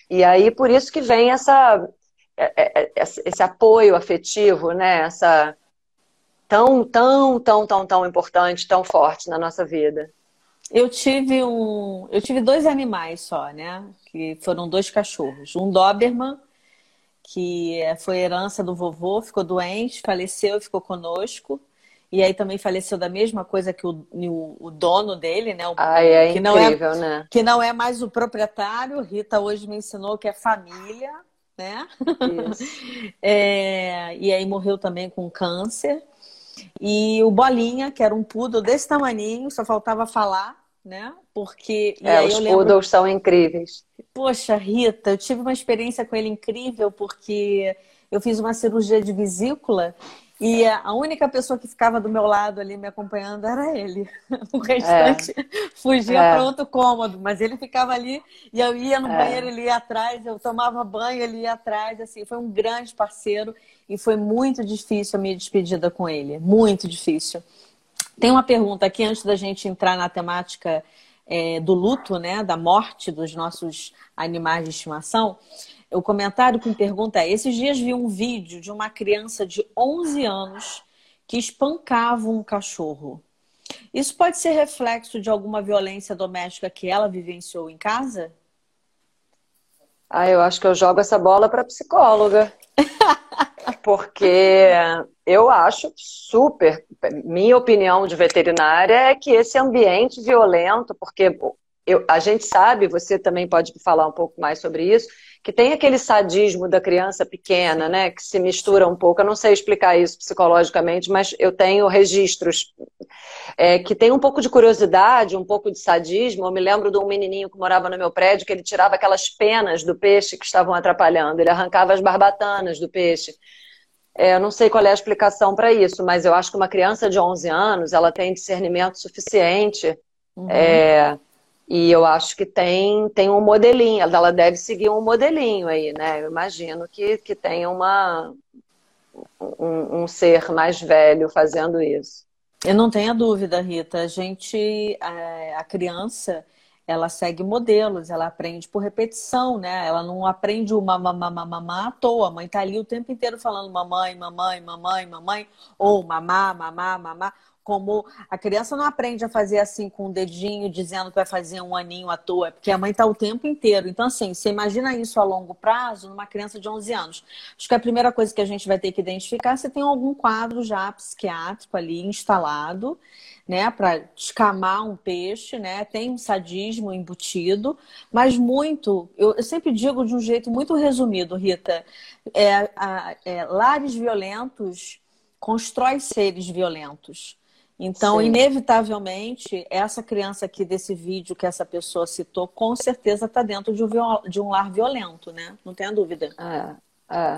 E aí por isso que vem essa, é, é, esse apoio afetivo, né? Essa tão, tão, tão, tão, tão importante, tão forte na nossa vida. Eu tive um, eu tive dois animais só, né? Que foram dois cachorros, um Doberman que foi herança do vovô, ficou doente, faleceu ficou conosco. E aí também faleceu da mesma coisa que o, o, o dono dele, né? O, Ai, é que incrível, não é, né? Que não é mais o proprietário. Rita hoje me ensinou que é família, né? Isso. é, e aí morreu também com câncer. E o Bolinha, que era um poodle desse tamaninho, só faltava falar, né? Porque. É, os lembro... poodles são incríveis. Poxa, Rita, eu tive uma experiência com ele incrível, porque eu fiz uma cirurgia de vesícula e a única pessoa que ficava do meu lado ali me acompanhando era ele. O restante é. fugia é. para outro cômodo, mas ele ficava ali e eu ia no é. banheiro, ele ia atrás, eu tomava banho, ele ia atrás, assim, foi um grande parceiro e foi muito difícil a minha despedida com ele, muito difícil. Tem uma pergunta aqui antes da gente entrar na temática é, do luto, né, da morte dos nossos animais de estimação. O comentário com pergunta é: esses dias vi um vídeo de uma criança de 11 anos que espancava um cachorro. Isso pode ser reflexo de alguma violência doméstica que ela vivenciou em casa? Ah, eu acho que eu jogo essa bola para psicóloga. Porque eu acho super, minha opinião de veterinária é que esse ambiente violento, porque eu, a gente sabe, você também pode falar um pouco mais sobre isso, que tem aquele sadismo da criança pequena, né, que se mistura um pouco. Eu não sei explicar isso psicologicamente, mas eu tenho registros é, que tem um pouco de curiosidade, um pouco de sadismo. Eu me lembro de um menininho que morava no meu prédio que ele tirava aquelas penas do peixe que estavam atrapalhando. Ele arrancava as barbatanas do peixe. É, eu não sei qual é a explicação para isso, mas eu acho que uma criança de 11 anos, ela tem discernimento suficiente uhum. é, e eu acho que tem, tem um modelinho, ela deve seguir um modelinho aí, né? Eu imagino que, que tem uma, um, um ser mais velho fazendo isso. Eu não tenho dúvida, Rita. A gente, a criança, ela segue modelos, ela aprende por repetição, né? Ela não aprende o mamá, mamá, mamá à toa. A mãe tá ali o tempo inteiro falando mamãe, mamãe, mamãe, mamãe, ou mamá, mamá, mamá como a criança não aprende a fazer assim com o dedinho, dizendo que vai fazer um aninho à toa, porque a mãe está o tempo inteiro. Então, assim, você imagina isso a longo prazo numa criança de 11 anos. Acho que a primeira coisa que a gente vai ter que identificar é se tem algum quadro já psiquiátrico ali instalado, né, para descamar um peixe, né? Tem um sadismo embutido, mas muito, eu, eu sempre digo de um jeito muito resumido, Rita, é, é lares violentos constrói seres violentos. Então, Sim. inevitavelmente, essa criança aqui desse vídeo que essa pessoa citou, com certeza está dentro de um, de um, lar violento, né? Não tenha dúvida. É, é.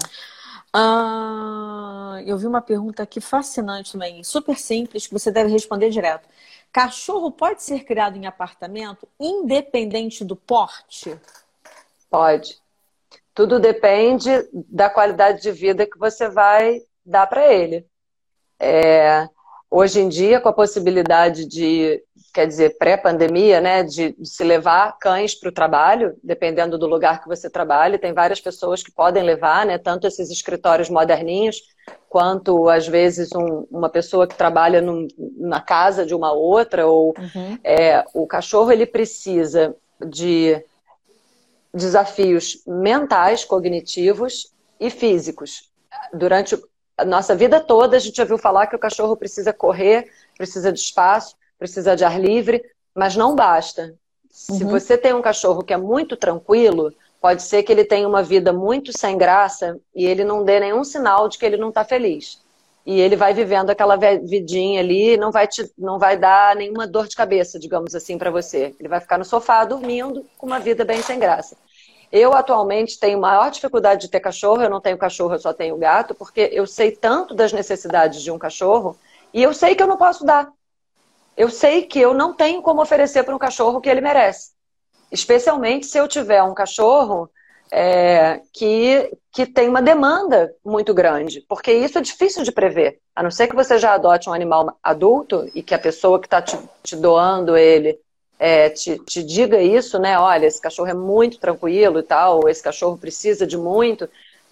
Ah, eu vi uma pergunta aqui fascinante também, super simples, que você deve responder direto. Cachorro pode ser criado em apartamento, independente do porte? Pode. Tudo depende da qualidade de vida que você vai dar para ele. É, Hoje em dia, com a possibilidade de, quer dizer, pré-pandemia, né, de, de, se levar cães para o trabalho, dependendo do lugar que você trabalha, tem várias pessoas que podem levar, né, tanto esses escritórios moderninhos, quanto às vezes um, uma pessoa que trabalha num, na casa de uma outra, ou uhum. é, o cachorro ele precisa de desafios mentais, cognitivos e físicos durante a nossa vida toda a gente ouviu falar que o cachorro precisa correr, precisa de espaço, precisa de ar livre, mas não basta. Se uhum. você tem um cachorro que é muito tranquilo, pode ser que ele tenha uma vida muito sem graça e ele não dê nenhum sinal de que ele não está feliz. E ele vai vivendo aquela vidinha ali, não vai te, não vai dar nenhuma dor de cabeça, digamos assim, para você. Ele vai ficar no sofá dormindo com uma vida bem sem graça. Eu atualmente tenho maior dificuldade de ter cachorro, eu não tenho cachorro, eu só tenho gato, porque eu sei tanto das necessidades de um cachorro e eu sei que eu não posso dar. Eu sei que eu não tenho como oferecer para um cachorro o que ele merece. Especialmente se eu tiver um cachorro é, que, que tem uma demanda muito grande, porque isso é difícil de prever. A não ser que você já adote um animal adulto e que a pessoa que está te, te doando ele é, te, te, diga isso, né? Olha, esse cachorro é muito tranquilo e tal, esse cachorro precisa de muito.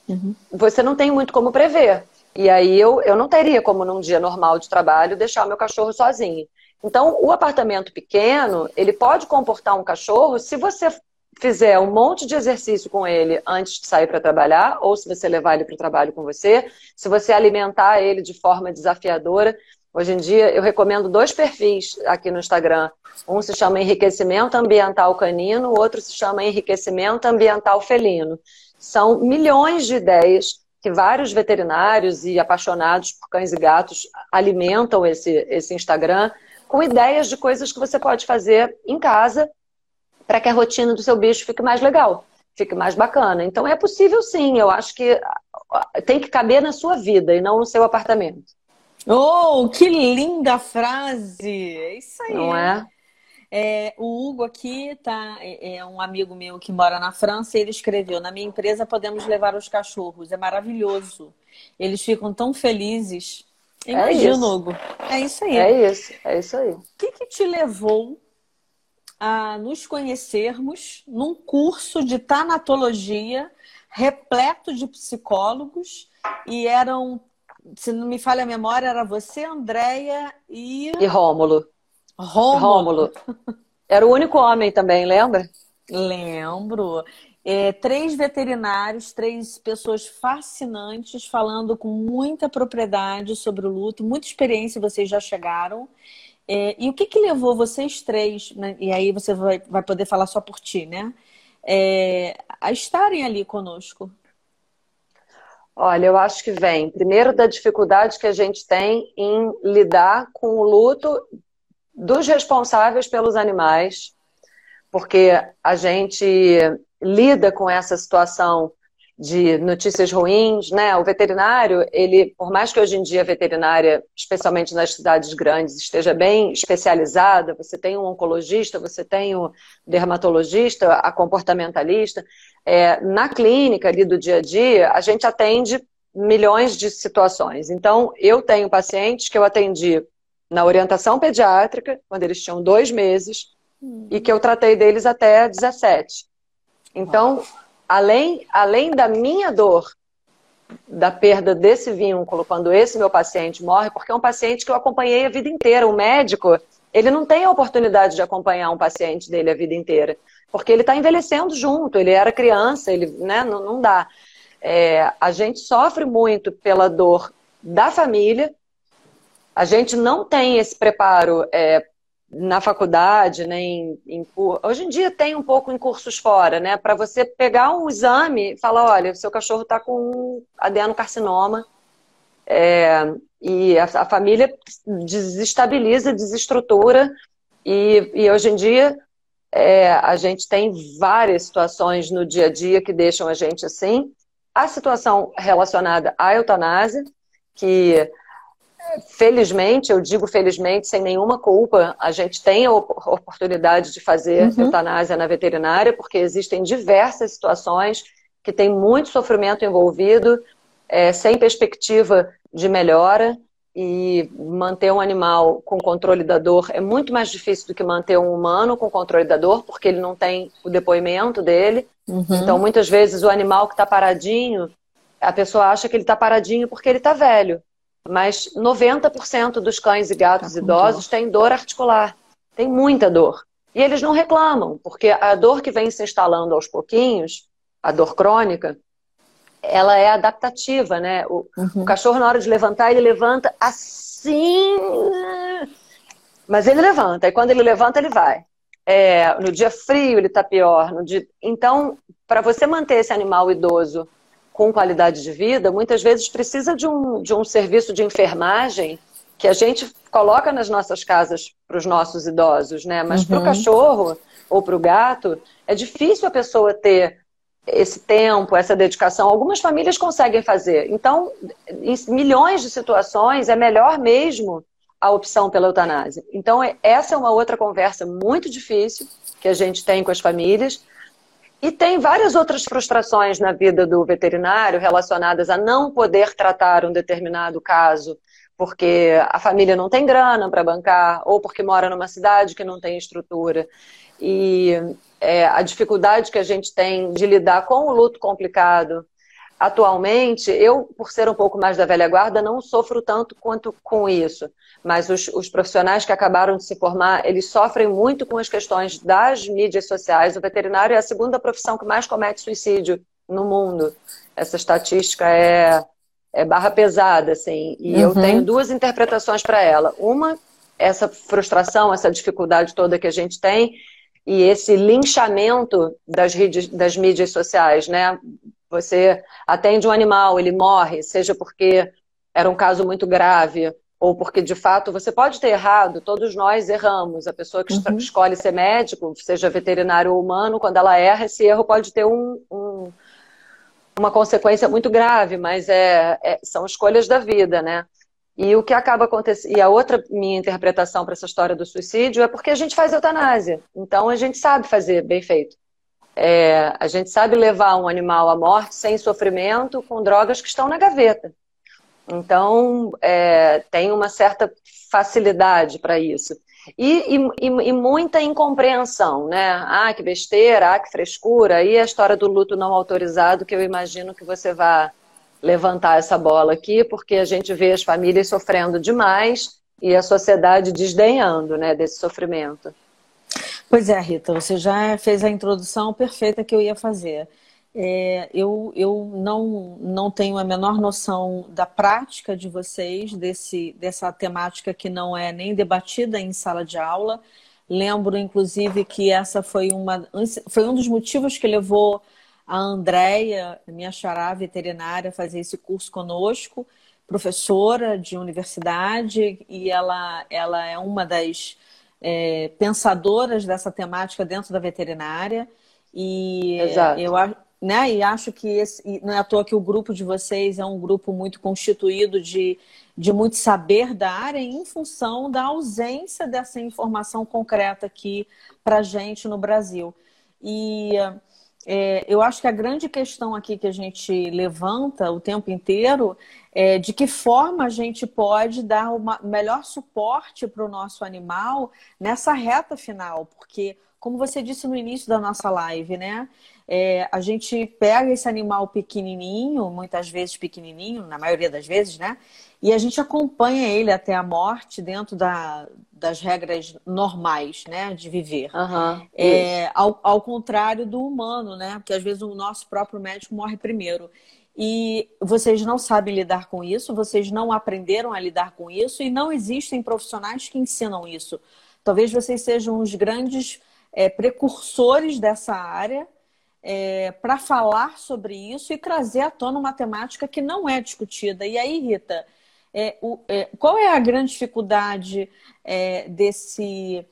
Uhum. Você não tem muito como prever. E aí eu, eu não teria como num dia normal de trabalho deixar o meu cachorro sozinho. Então, o apartamento pequeno, ele pode comportar um cachorro se você fizer um monte de exercício com ele antes de sair para trabalhar, ou se você levar ele para o trabalho com você, se você alimentar ele de forma desafiadora. Hoje em dia, eu recomendo dois perfis aqui no Instagram. Um se chama Enriquecimento Ambiental Canino, o outro se chama Enriquecimento Ambiental Felino. São milhões de ideias que vários veterinários e apaixonados por cães e gatos alimentam esse, esse Instagram com ideias de coisas que você pode fazer em casa para que a rotina do seu bicho fique mais legal, fique mais bacana. Então é possível sim, eu acho que tem que caber na sua vida e não no seu apartamento. Oh, que linda frase! É isso aí. Não é? É, o Hugo aqui tá, é, é, um amigo meu que mora na França e ele escreveu: Na minha empresa podemos levar os cachorros, é maravilhoso. Eles ficam tão felizes. Imagina, é Hugo. É isso aí. É isso, é isso aí. O que, que te levou a nos conhecermos num curso de tanatologia repleto de psicólogos e eram se não me falha a memória, era você, Andréia e. E Rômulo. Rômulo. Rômulo. Era o único homem também, lembra? Lembro. É, três veterinários, três pessoas fascinantes, falando com muita propriedade sobre o luto, muita experiência vocês já chegaram. É, e o que, que levou vocês três, né? e aí você vai, vai poder falar só por ti, né? É, a estarem ali conosco? Olha, eu acho que vem. Primeiro da dificuldade que a gente tem em lidar com o luto dos responsáveis pelos animais, porque a gente lida com essa situação de notícias ruins, né? O veterinário, ele, por mais que hoje em dia a veterinária, especialmente nas cidades grandes, esteja bem especializada, você tem um oncologista, você tem um dermatologista, a comportamentalista, é, na clínica ali do dia a dia, a gente atende milhões de situações. Então, eu tenho pacientes que eu atendi na orientação pediátrica, quando eles tinham dois meses, hum. e que eu tratei deles até 17. Então, além, além da minha dor da perda desse vínculo quando esse meu paciente morre, porque é um paciente que eu acompanhei a vida inteira. O médico, ele não tem a oportunidade de acompanhar um paciente dele a vida inteira, porque ele está envelhecendo junto, ele era criança, ele né, não, não dá. É, a gente sofre muito pela dor da família, a gente não tem esse preparo é, na faculdade, nem em, hoje em dia tem um pouco em cursos fora, né? Para você pegar um exame e falar, olha, seu cachorro está com adenocarcinoma é, e a, a, família desestabiliza, desestrutura e, e hoje em dia é, a gente tem várias situações no dia a dia que deixam a gente assim. A situação relacionada à eutanásia, que felizmente, eu digo felizmente, sem nenhuma culpa, a gente tem a oportunidade de fazer uhum. eutanásia na veterinária, porque existem diversas situações que tem muito sofrimento envolvido, é, sem perspectiva de melhora, e manter um animal com controle da dor é muito mais difícil do que manter um humano com controle da dor, porque ele não tem o depoimento dele. Uhum. Então, muitas vezes, o animal que está paradinho, a pessoa acha que ele está paradinho porque ele está velho. Mas 90% dos cães e gatos tá idosos dor. têm dor articular, tem muita dor. E eles não reclamam, porque a dor que vem se instalando aos pouquinhos, a dor crônica, ela é adaptativa, né? O, uhum. o cachorro, na hora de levantar, ele levanta assim. Mas ele levanta, e quando ele levanta, ele vai. É, no dia frio, ele está pior. No dia... Então, para você manter esse animal idoso com qualidade de vida, muitas vezes precisa de um, de um serviço de enfermagem que a gente coloca nas nossas casas para os nossos idosos, né? Mas uhum. para o cachorro ou para o gato, é difícil a pessoa ter esse tempo, essa dedicação. Algumas famílias conseguem fazer. Então, em milhões de situações, é melhor mesmo a opção pela eutanásia. Então, é, essa é uma outra conversa muito difícil que a gente tem com as famílias, e tem várias outras frustrações na vida do veterinário relacionadas a não poder tratar um determinado caso porque a família não tem grana para bancar ou porque mora numa cidade que não tem estrutura. E é, a dificuldade que a gente tem de lidar com o luto complicado atualmente, eu, por ser um pouco mais da velha guarda, não sofro tanto quanto com isso. Mas os, os, profissionais que acabaram de se formar, eles sofrem muito com as questões das mídias sociais. O veterinário é a segunda profissão que mais comete suicídio no mundo. Essa estatística é, é barra pesada, assim. E uhum. eu tenho duas interpretações para ela. Uma, essa frustração, essa dificuldade toda que a gente tem, e esse linchamento das, redes, das mídias sociais, né? Você atende um animal, ele morre, seja porque era um caso muito grave, ou porque de fato você pode ter errado, todos nós erramos. A pessoa que uhum. escolhe ser médico, seja veterinário ou humano, quando ela erra, esse erro pode ter um, um, uma consequência muito grave, mas é, é, são escolhas da vida, né? E o que acaba acontecendo. E a outra minha interpretação para essa história do suicídio é porque a gente faz eutanásia. Então a gente sabe fazer bem feito. É, a gente sabe levar um animal à morte sem sofrimento com drogas que estão na gaveta. Então, é, tem uma certa facilidade para isso. E, e, e, muita incompreensão, né? Ah, que besteira, ah, que frescura. E a história do luto não autorizado, que eu imagino que você vai levantar essa bola aqui, porque a gente vê as famílias sofrendo demais e a sociedade desdenhando né, desse sofrimento. Pois é, Rita, você já fez a introdução perfeita que eu ia fazer. É, eu eu não, não tenho a menor noção da prática de vocês, desse, dessa temática que não é nem debatida em sala de aula. Lembro, inclusive, que essa foi, uma, foi um dos motivos que levou a Andréia, minha xará veterinária, a fazer esse curso conosco, professora de universidade, e ela, ela é uma das é, pensadoras dessa temática dentro da veterinária. E Exato. eu né? E acho que esse, não é à toa que o grupo de vocês é um grupo muito constituído de, de muito saber da área em função da ausência dessa informação concreta aqui para gente no Brasil. E é, eu acho que a grande questão aqui que a gente levanta o tempo inteiro é de que forma a gente pode dar o melhor suporte para o nosso animal nessa reta final, porque, como você disse no início da nossa live, né? É, a gente pega esse animal pequenininho, muitas vezes pequenininho, na maioria das vezes, né? E a gente acompanha ele até a morte dentro da, das regras normais, né, de viver. Uhum, é, ao, ao contrário do humano, né? Porque às vezes o nosso próprio médico morre primeiro. E vocês não sabem lidar com isso, vocês não aprenderam a lidar com isso e não existem profissionais que ensinam isso. Talvez vocês sejam os grandes é, precursores dessa área é, para falar sobre isso e trazer à tona uma temática que não é discutida. E aí, Rita, é, o, é, qual é a grande dificuldade é, desse,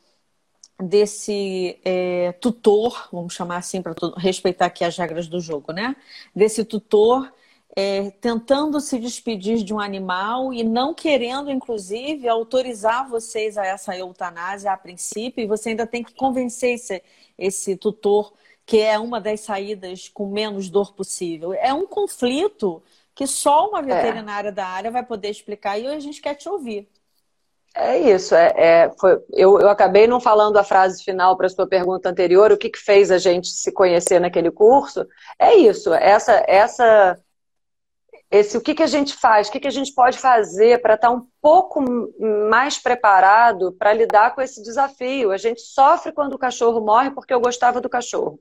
desse é, tutor, vamos chamar assim para respeitar aqui as regras do jogo, né? Desse tutor é, tentando se despedir de um animal e não querendo, inclusive, autorizar vocês a essa eutanásia a princípio, e você ainda tem que convencer esse, esse tutor que é uma das saídas com menos dor possível. É um conflito que só uma é. veterinária é. da área vai poder explicar e a gente quer te ouvir. É isso. É, é foi, eu, eu acabei não falando a frase final para a sua pergunta anterior, o que, que fez a gente se conhecer naquele curso. É isso, essa, essa, esse, o que, que a gente faz, o que, que a gente pode fazer para estar um pouco mais preparado para lidar com esse desafio. A gente sofre quando o cachorro morre porque eu gostava do cachorro.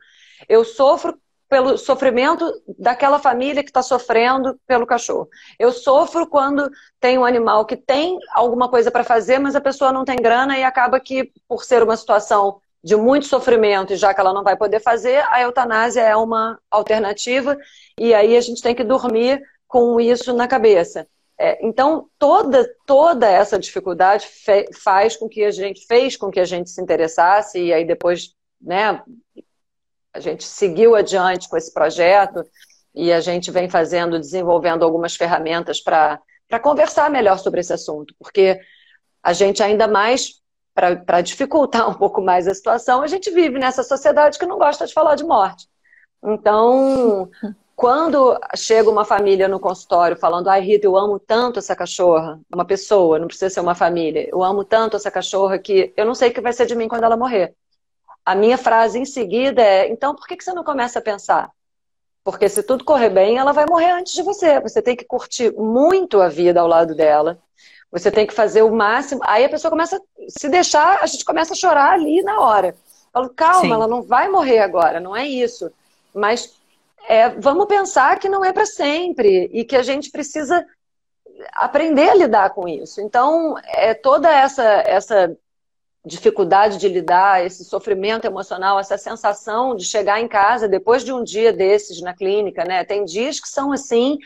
Eu sofro pelo sofrimento daquela família que está sofrendo pelo cachorro. Eu sofro quando tem um animal que tem alguma coisa para fazer, mas a pessoa não tem grana e acaba que, por ser uma situação de muito sofrimento, e já que ela não vai poder fazer, a eutanásia é uma alternativa, e aí a gente tem que dormir com isso na cabeça. É, então, toda, toda essa dificuldade faz com que a gente, fez com que a gente se interessasse, e aí depois, né, a gente seguiu adiante com esse projeto e a gente vem fazendo, desenvolvendo algumas ferramentas para conversar melhor sobre esse assunto, porque a gente ainda mais, para dificultar um pouco mais a situação, a gente vive nessa sociedade que não gosta de falar de morte. Então, quando chega uma família no consultório falando, ai Rita, eu amo tanto essa cachorra, uma pessoa, não precisa ser uma família, eu amo tanto essa cachorra que eu não sei o que vai ser de mim quando ela morrer a minha frase em seguida é: então por que, você não começa a pensar? Porque se tudo correr bem, ela vai morrer antes de você. Você tem que curtir muito a vida ao lado dela. Você tem que fazer o máximo. Aí a pessoa começa a se deixar, a gente começa a chorar ali na hora. Falo, calma, Sim. ela não vai morrer agora, não é isso. Mas é, vamos pensar que não é para sempre e que a gente precisa aprender a lidar com isso. Então, é toda essa essa dificuldade de lidar, esse sofrimento emocional, essa sensação de chegar em casa depois de um dia desses na clínica, né? Tem dias que são assim,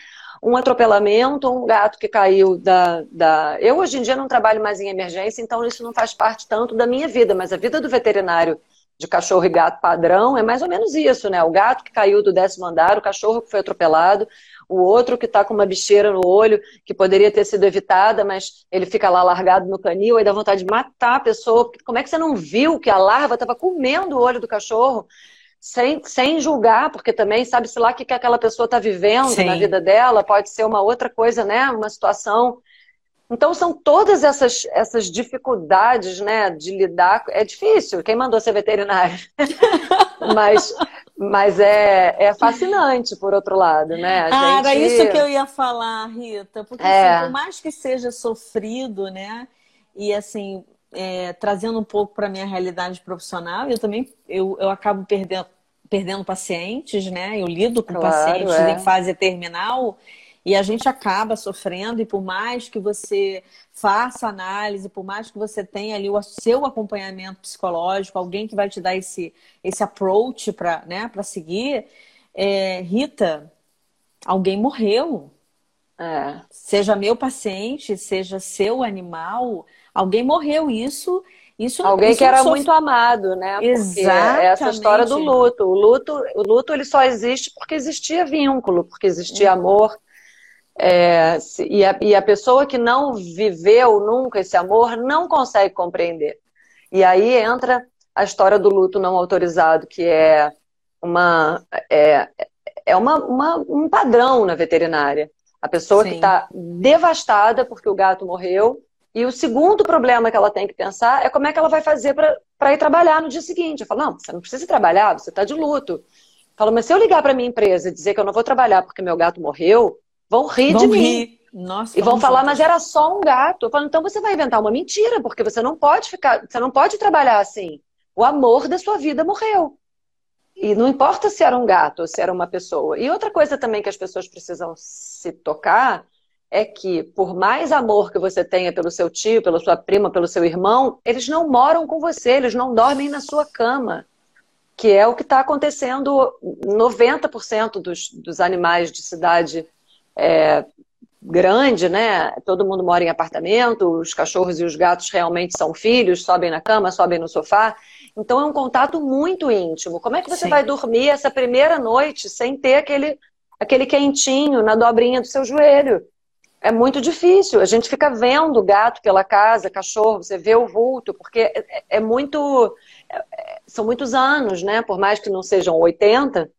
um atropelamento, um gato que caiu da, da. Eu hoje em dia não trabalho mais em emergência, então isso não faz parte tanto da minha vida, mas a vida do veterinário de cachorro e gato padrão é mais ou menos isso, né? O gato que caiu do décimo andar, o cachorro que foi atropelado, o outro que está com uma bicheira no olho, que poderia ter sido evitada, mas ele fica lá largado no canil, aí dá vontade de matar a pessoa. Como é que você não viu que a larva estava comendo o olho do cachorro? Sem, sem julgar, porque também sabe-se lá o que, que aquela pessoa está vivendo Sim. na vida dela, pode ser uma outra coisa, né? Uma situação. Então são todas essas, essas dificuldades, né, de lidar. É difícil. Quem mandou ser veterinário? Mas mas é, é fascinante, por outro lado, né? A ah, gente... Era isso que eu ia falar, Rita. Porque, é. assim, por mais que seja sofrido, né? E, assim, é, trazendo um pouco para a minha realidade profissional, eu também eu, eu acabo perdendo, perdendo pacientes, né? Eu lido com claro, pacientes é. em fase terminal e a gente acaba sofrendo, e por mais que você faça análise, por mais que você tenha ali o seu acompanhamento psicológico, alguém que vai te dar esse, esse approach para né, seguir, é, Rita, alguém morreu. É. Seja meu paciente, seja seu animal, alguém morreu. Isso isso, Alguém isso que era muito amado, né? Exatamente. essa história do luto. O luto, o luto ele só existe porque existia vínculo, porque existia uhum. amor, é, e, a, e a pessoa que não viveu nunca esse amor não consegue compreender. E aí entra a história do luto não autorizado, que é uma, é, é uma, uma, um padrão na veterinária. A pessoa Sim. que está devastada porque o gato morreu. E o segundo problema que ela tem que pensar é como é que ela vai fazer para ir trabalhar no dia seguinte. Eu falo, não, você não precisa trabalhar, você está de luto. Eu falo, mas se eu ligar para minha empresa e dizer que eu não vou trabalhar porque meu gato morreu, vão rir vão de rir. mim. Nossa, e vão falar, mas era só um gato. Eu falo, então você vai inventar uma mentira, porque você não pode ficar, você não pode trabalhar assim. O amor da sua vida morreu. E não importa se era um gato ou se era uma pessoa. E outra coisa também que as pessoas precisam se tocar é que, por mais amor que você tenha pelo seu tio, pela sua prima, pelo seu irmão, eles não moram com você, eles não dormem na sua cama. Que é o que está acontecendo 90% dos, dos animais de cidade é, grande, né? Todo mundo mora em apartamento, os cachorros e os gatos realmente são filhos, sobem na cama, sobem no sofá. Então é um contato muito íntimo. Como é que você Sim. vai dormir essa primeira noite sem ter aquele, aquele quentinho na dobrinha do seu joelho? É muito difícil. A gente fica vendo gato pela casa, cachorro, você vê o vulto, porque é, é, é muito. É, são muitos anos, né? Por mais que não sejam 80,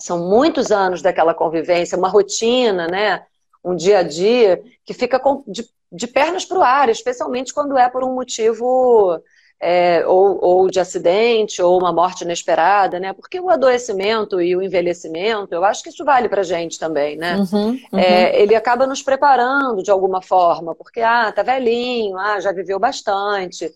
são muitos anos daquela convivência, uma rotina, né? Um dia a dia que fica de, de pernas para o ar, especialmente quando é por um motivo é, ou, ou, de acidente, ou uma morte inesperada, né? Porque o adoecimento e o envelhecimento, eu acho que isso vale pra gente também, né? Uhum, uhum. É, ele acaba nos preparando de alguma forma, porque, ah, tá velhinho, ah, já viveu bastante.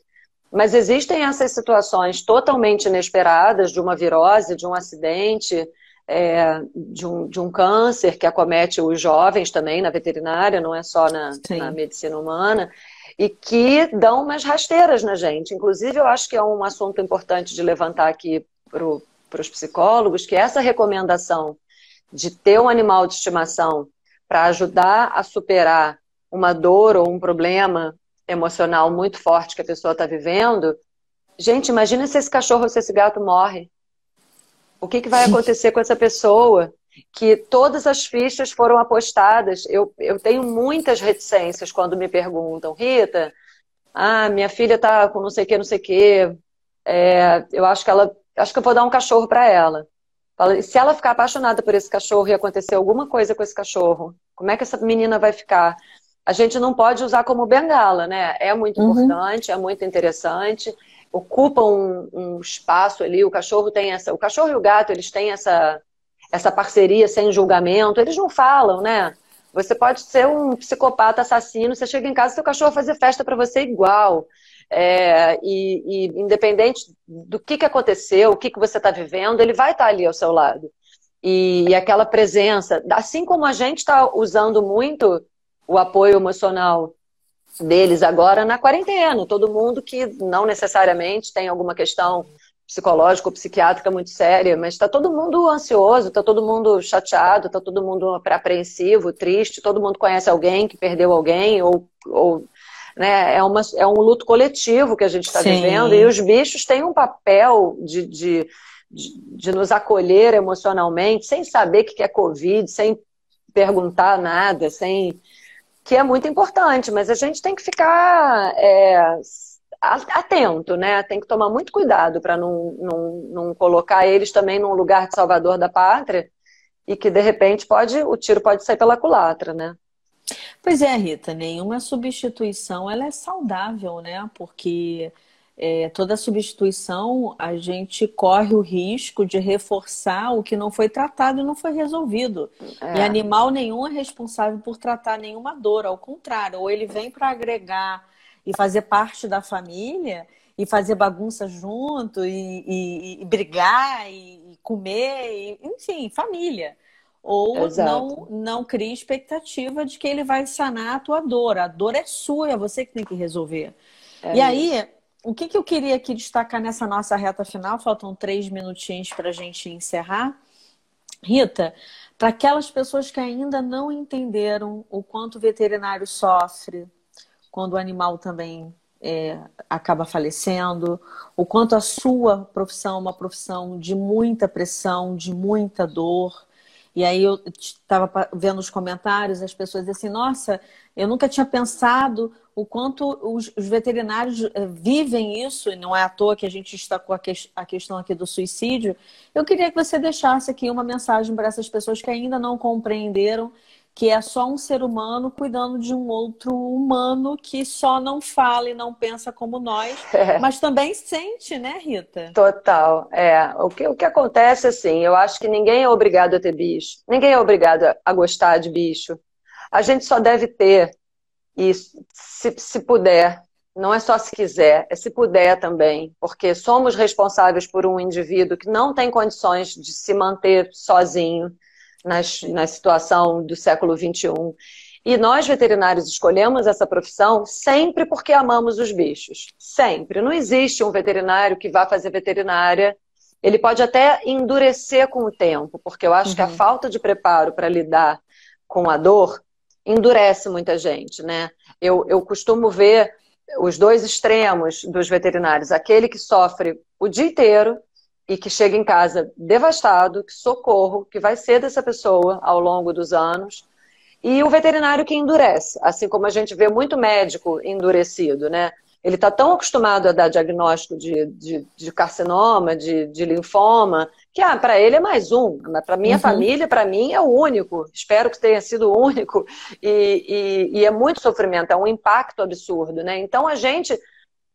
Mas existem essas situações totalmente inesperadas de uma virose, de um acidente, é, de, um, de um câncer que acomete os jovens também na veterinária, não é só na, na medicina humana e que dão umas rasteiras na gente. Inclusive, eu acho que é um assunto importante de levantar aqui para os psicólogos, que essa recomendação de ter um animal de estimação para ajudar a superar uma dor ou um problema emocional muito forte que a pessoa está vivendo. Gente, imagina se esse cachorro ou se esse gato morre. O que, que vai acontecer com essa pessoa? que todas as fichas foram apostadas. Eu, eu tenho muitas reticências quando me perguntam, Rita, ah, minha filha tá com não sei o que, não sei o que, é, eu acho que ela, acho que eu vou dar um cachorro para ela. Se ela ficar apaixonada por esse cachorro e acontecer alguma coisa com esse cachorro, como é que essa menina vai ficar? A gente não pode usar como bengala, né? É muito uhum. importante, é muito interessante, ocupa um, um espaço ali. O cachorro tem essa, o cachorro e o gato eles têm essa essa parceria sem julgamento, eles não falam, né? Você pode ser um psicopata assassino, você chega em casa seu cachorro vai fazer festa para você igual. É, e, e, independente do que, que aconteceu, o que, que você está vivendo, ele vai estar tá ali ao seu lado. E, e aquela presença, assim como a gente está usando muito o apoio emocional deles agora na quarentena, todo mundo que não necessariamente tem alguma questão psicológica ou psiquiátrica muito séria, mas está todo mundo ansioso, está todo mundo chateado, está todo mundo apreensivo, triste, todo mundo conhece alguém que perdeu alguém, ou, ou né, é, uma, é um luto coletivo que a gente está vivendo, e os bichos têm um papel de, de, de, de nos acolher emocionalmente, sem saber o que é Covid, sem perguntar nada, sem que é muito importante, mas a gente tem que ficar é, atento, né? Tem que tomar muito cuidado para não, não, não colocar eles também num lugar de salvador da pátria e que de repente pode o tiro pode sair pela culatra, né? Pois é, Rita, nenhuma substituição ela é saudável, né? Porque é, toda substituição a gente corre o risco de reforçar o que não foi tratado e não foi resolvido. É. E animal nenhum é responsável por tratar nenhuma dor, ao contrário, ou ele vem para agregar e fazer parte da família e fazer bagunça junto e, e, e brigar e, comer, e, enfim, família. Ou não, não cria expectativa de que ele vai sanar a tua dor. A dor é sua, é você que tem que resolver. É e aí, o que, que eu queria aqui destacar nessa nossa reta final? Faltam três minutinhos para a gente encerrar. Rita, para aquelas pessoas que ainda não entenderam o quanto o veterinário sofre, quando o animal também é, acaba falecendo, o quanto a sua profissão é uma profissão de muita pressão, de muita dor. E aí eu estava vendo os comentários, as pessoas assim, nossa, eu nunca tinha pensado o quanto os, os veterinários eh, vivem isso, e não é à toa que a gente destacou a, que, a questão aqui do suicídio. Eu queria que você deixasse aqui uma mensagem para essas pessoas que ainda não compreenderam que é só um ser humano cuidando de um outro humano que só não fala e não pensa como nós, é. mas também sente, né, Rita? Total. É. O que, o que acontece, assim, eu acho que ninguém é obrigado a ter bicho, ninguém é obrigado a gostar de bicho. A gente só deve ter, e se, se puder, não é só se quiser, é se puder também, porque somos responsáveis por um indivíduo que não tem condições de se manter sozinho nas, na situação do século XXI. E nós, veterinários, escolhemos essa profissão sempre porque amamos os bichos. Sempre. Não existe um veterinário que vá fazer veterinária. Ele pode até endurecer com o tempo, porque eu acho uhum. que a uhum. falta de preparo para lidar com a dor endurece muita gente, né? Eu, eu costumo ver os dois extremos dos veterinários. Aquele que sofre o dia inteiro e que chega em casa devastado, que socorro, que vai ser dessa pessoa ao longo dos anos, e o veterinário que endurece, assim como a gente vê muito médico endurecido, né? Ele está tão acostumado a dar diagnóstico de, de, de carcinoma, de, de, linfoma, que ah, para ele é mais um. Para minha uhum. família, para mim, é o único. Espero que tenha sido o único. E, e, e é muito sofrimento, é um impacto absurdo. Né? Então a gente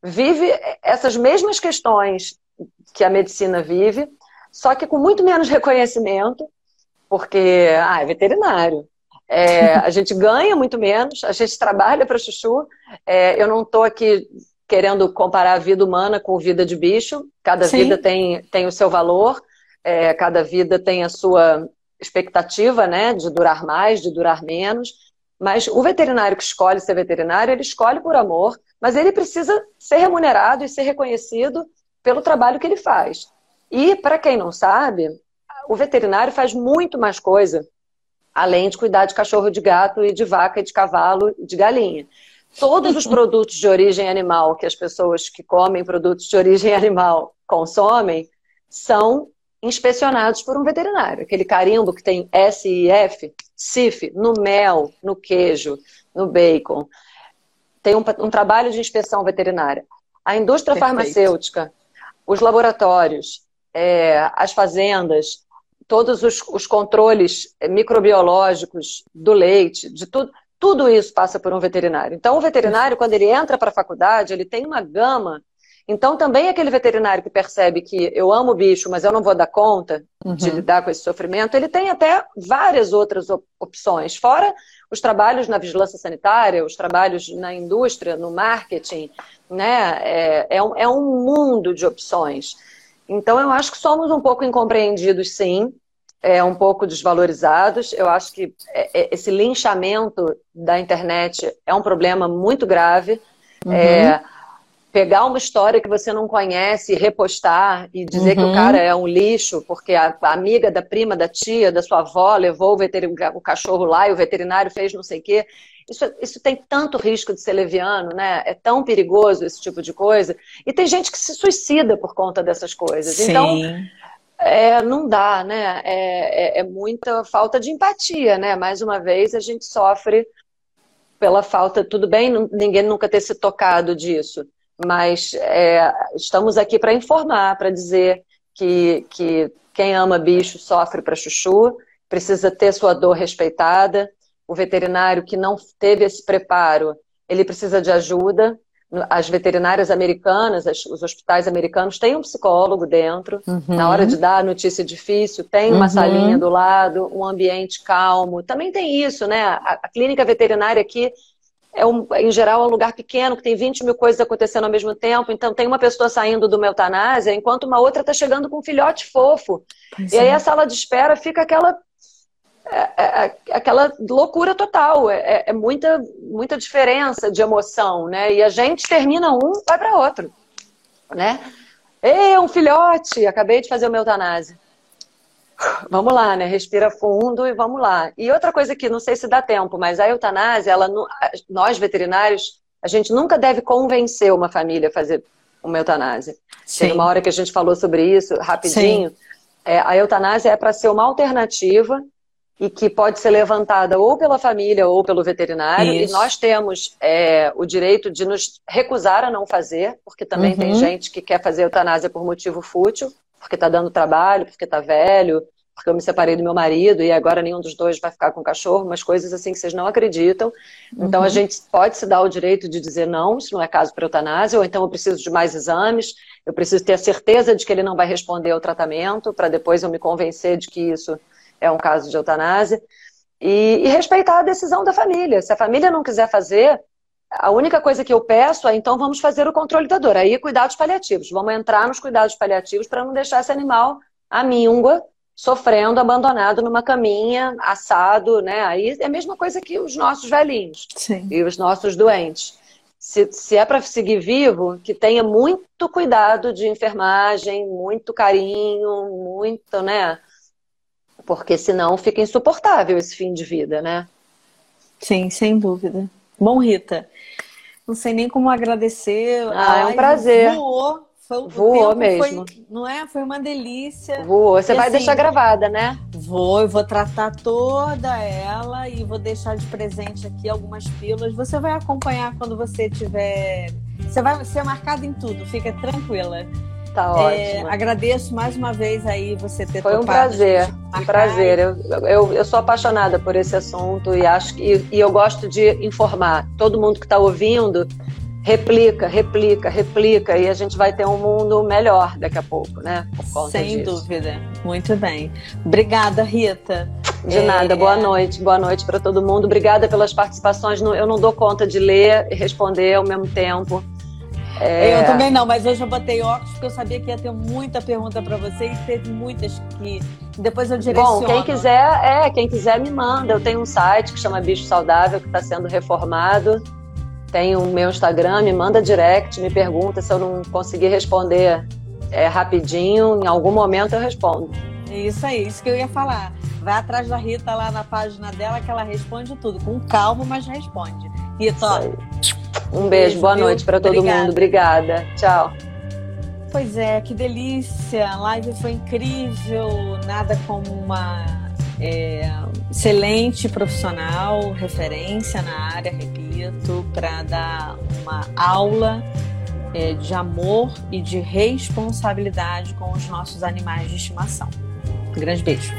vive essas mesmas questões que a medicina vive, só que com muito menos reconhecimento, porque ah, é veterinário. É, a gente ganha muito menos, a gente trabalha para chuchu. É, eu não estou aqui querendo comparar a vida humana com a vida de bicho. Cada Sim. vida tem, tem o seu valor, é, cada vida tem a sua expectativa né, de durar mais, de durar menos. Mas o veterinário que escolhe ser veterinário, ele escolhe por amor, mas ele precisa ser remunerado e ser reconhecido pelo trabalho que ele faz. E, para quem não sabe, o veterinário faz muito mais coisa, além de cuidar de cachorro, de gato, e de vaca, e de cavalo, e de galinha. Todos os produtos de origem animal que as pessoas que comem produtos de origem animal consomem são inspecionados por um veterinário. Aquele carimbo que tem SIF, CIF, no mel, no queijo, no bacon. Tem um, um trabalho de inspeção veterinária. A indústria Perfeito. farmacêutica os laboratórios, é, as fazendas, todos os, os, controles microbiológicos do leite, de tudo, tudo isso passa por um veterinário. Então, o veterinário, quando ele entra para a faculdade, ele tem uma gama. Então, também aquele veterinário que percebe que eu amo o bicho, mas eu não vou dar conta uhum. de lidar com esse sofrimento, ele tem até várias outras opções, fora os trabalhos na vigilância sanitária, os trabalhos na indústria, no marketing, né? É, é, um, é um mundo de opções. Então, eu acho que somos um pouco incompreendidos, sim, é, um pouco desvalorizados. Eu acho que é, é, esse linchamento da internet é um problema muito grave. Uhum. É, pegar uma história que você não conhece e repostar e dizer uhum. que o uhum. cara é um lixo porque a, amiga da prima, da tia, da sua avó levou o, o cachorro lá e o veterinário fez não sei o quê. Isso, isso tem tanto risco de ser leviano, né? É tão perigoso esse tipo de coisa. E tem gente que se suicida por conta dessas coisas. Sim. Então, é, não dá, né? É, é, é muita falta de empatia, né? Mais uma vez, a gente sofre pela falta. Tudo bem, ninguém nunca ter se tocado disso mas é, estamos aqui para informar, para dizer que, que quem ama bicho sofre para chuchu, precisa ter sua dor respeitada. O veterinário que não teve esse preparo, ele precisa de ajuda. As veterinárias americanas, os hospitais americanos têm um psicólogo dentro. Uhum. Na hora de dar a notícia difícil, tem uma uhum. salinha do lado, um ambiente calmo. Também tem isso, né? A, a clínica veterinária aqui é um, em geral, é um lugar pequeno, que tem 20 mil coisas acontecendo ao mesmo tempo. Então, tem uma pessoa saindo do eutanásia, enquanto uma outra está chegando com um filhote fofo. Pois e é. aí a sala de espera fica aquela, é, é, é aquela loucura total. É, é, é, muita, muita diferença de emoção, né? E a gente termina um, vai para outro, né? Ei, um filhote! Acabei de fazer uma eutanásia vamos lá, né? Respira fundo e vamos lá. E outra coisa que não sei se dá tempo, mas a eutanásia, ela, nós veterinários, a gente nunca deve convencer uma família a fazer uma eutanásia. Sim. Tem uma hora que a gente falou sobre isso rapidinho. É, a eutanásia é para ser uma alternativa e que pode ser levantada ou pela família ou pelo veterinário. Isso. E nós temos é, o direito de nos recusar a não fazer, porque também uhum. tem gente que quer fazer eutanásia por motivo fútil, porque está dando trabalho, porque está velho, porque eu me separei do meu marido e agora nenhum dos dois vai ficar com o cachorro, umas coisas assim que vocês não acreditam. Então uhum. a gente pode se dar o direito de dizer não, isso não é caso para eutanásia, ou então eu preciso de mais exames, eu preciso ter a certeza de que ele não vai responder ao tratamento, para depois eu me convencer de que isso é um caso de eutanásia. E, e respeitar a decisão da família. Se a família não quiser fazer, a única coisa que eu peço é então vamos fazer o controle da dor. Aí cuidados paliativos. Vamos entrar nos cuidados paliativos para não deixar esse animal à míngua sofrendo, abandonado numa caminha, assado, né? Aí é a mesma coisa que os nossos velhinhos Sim. e os nossos doentes. Se, se é para seguir vivo, que tenha muito cuidado de enfermagem, muito carinho, muito, né? Porque senão fica insuportável esse fim de vida, né? Sim, sem dúvida. Bom, Rita, não sei nem como agradecer. Ah, é um prazer. Voou foi, Voou mesmo. Foi, não é? Foi uma delícia. Voou. Você e vai assim, deixar gravada, né? Vou, eu vou tratar toda ela e vou deixar de presente aqui algumas pílulas. Você vai acompanhar quando você tiver. Você vai ser marcada em tudo, fica tranquila. Tá é, ótimo. Agradeço mais uma vez aí você ter Foi um prazer, um prazer. Eu, eu, eu, sou apaixonada por esse assunto e acho que e eu gosto de informar todo mundo que está ouvindo replica, replica, replica, e a gente vai ter um mundo melhor daqui a pouco, né? Sem disso. dúvida. Muito bem. Obrigada, Rita. De é... nada, boa noite, boa noite para todo mundo. Obrigada pelas participações. Eu não dou conta de ler e responder ao mesmo tempo. É... Eu também não, mas hoje eu botei óculos porque eu sabia que ia ter muita pergunta para você e teve muitas que depois eu direciono. Bom, quem quiser, é, quem quiser me manda. Eu tenho um site que chama Bicho Saudável que está sendo reformado tem o meu Instagram, me manda direct, me pergunta se eu não conseguir responder é, rapidinho, em algum momento eu respondo. Isso aí, isso que eu ia falar. Vai atrás da Rita lá na página dela que ela responde tudo, com calma, mas responde. Rita, ó, um beijo, beijo boa viu? noite para todo Obrigada. mundo. Obrigada. Tchau. Pois é, que delícia. A live foi incrível. Nada como uma é, excelente profissional, referência na área, repito, para dar uma aula é, de amor e de responsabilidade com os nossos animais de estimação. Um grande beijo.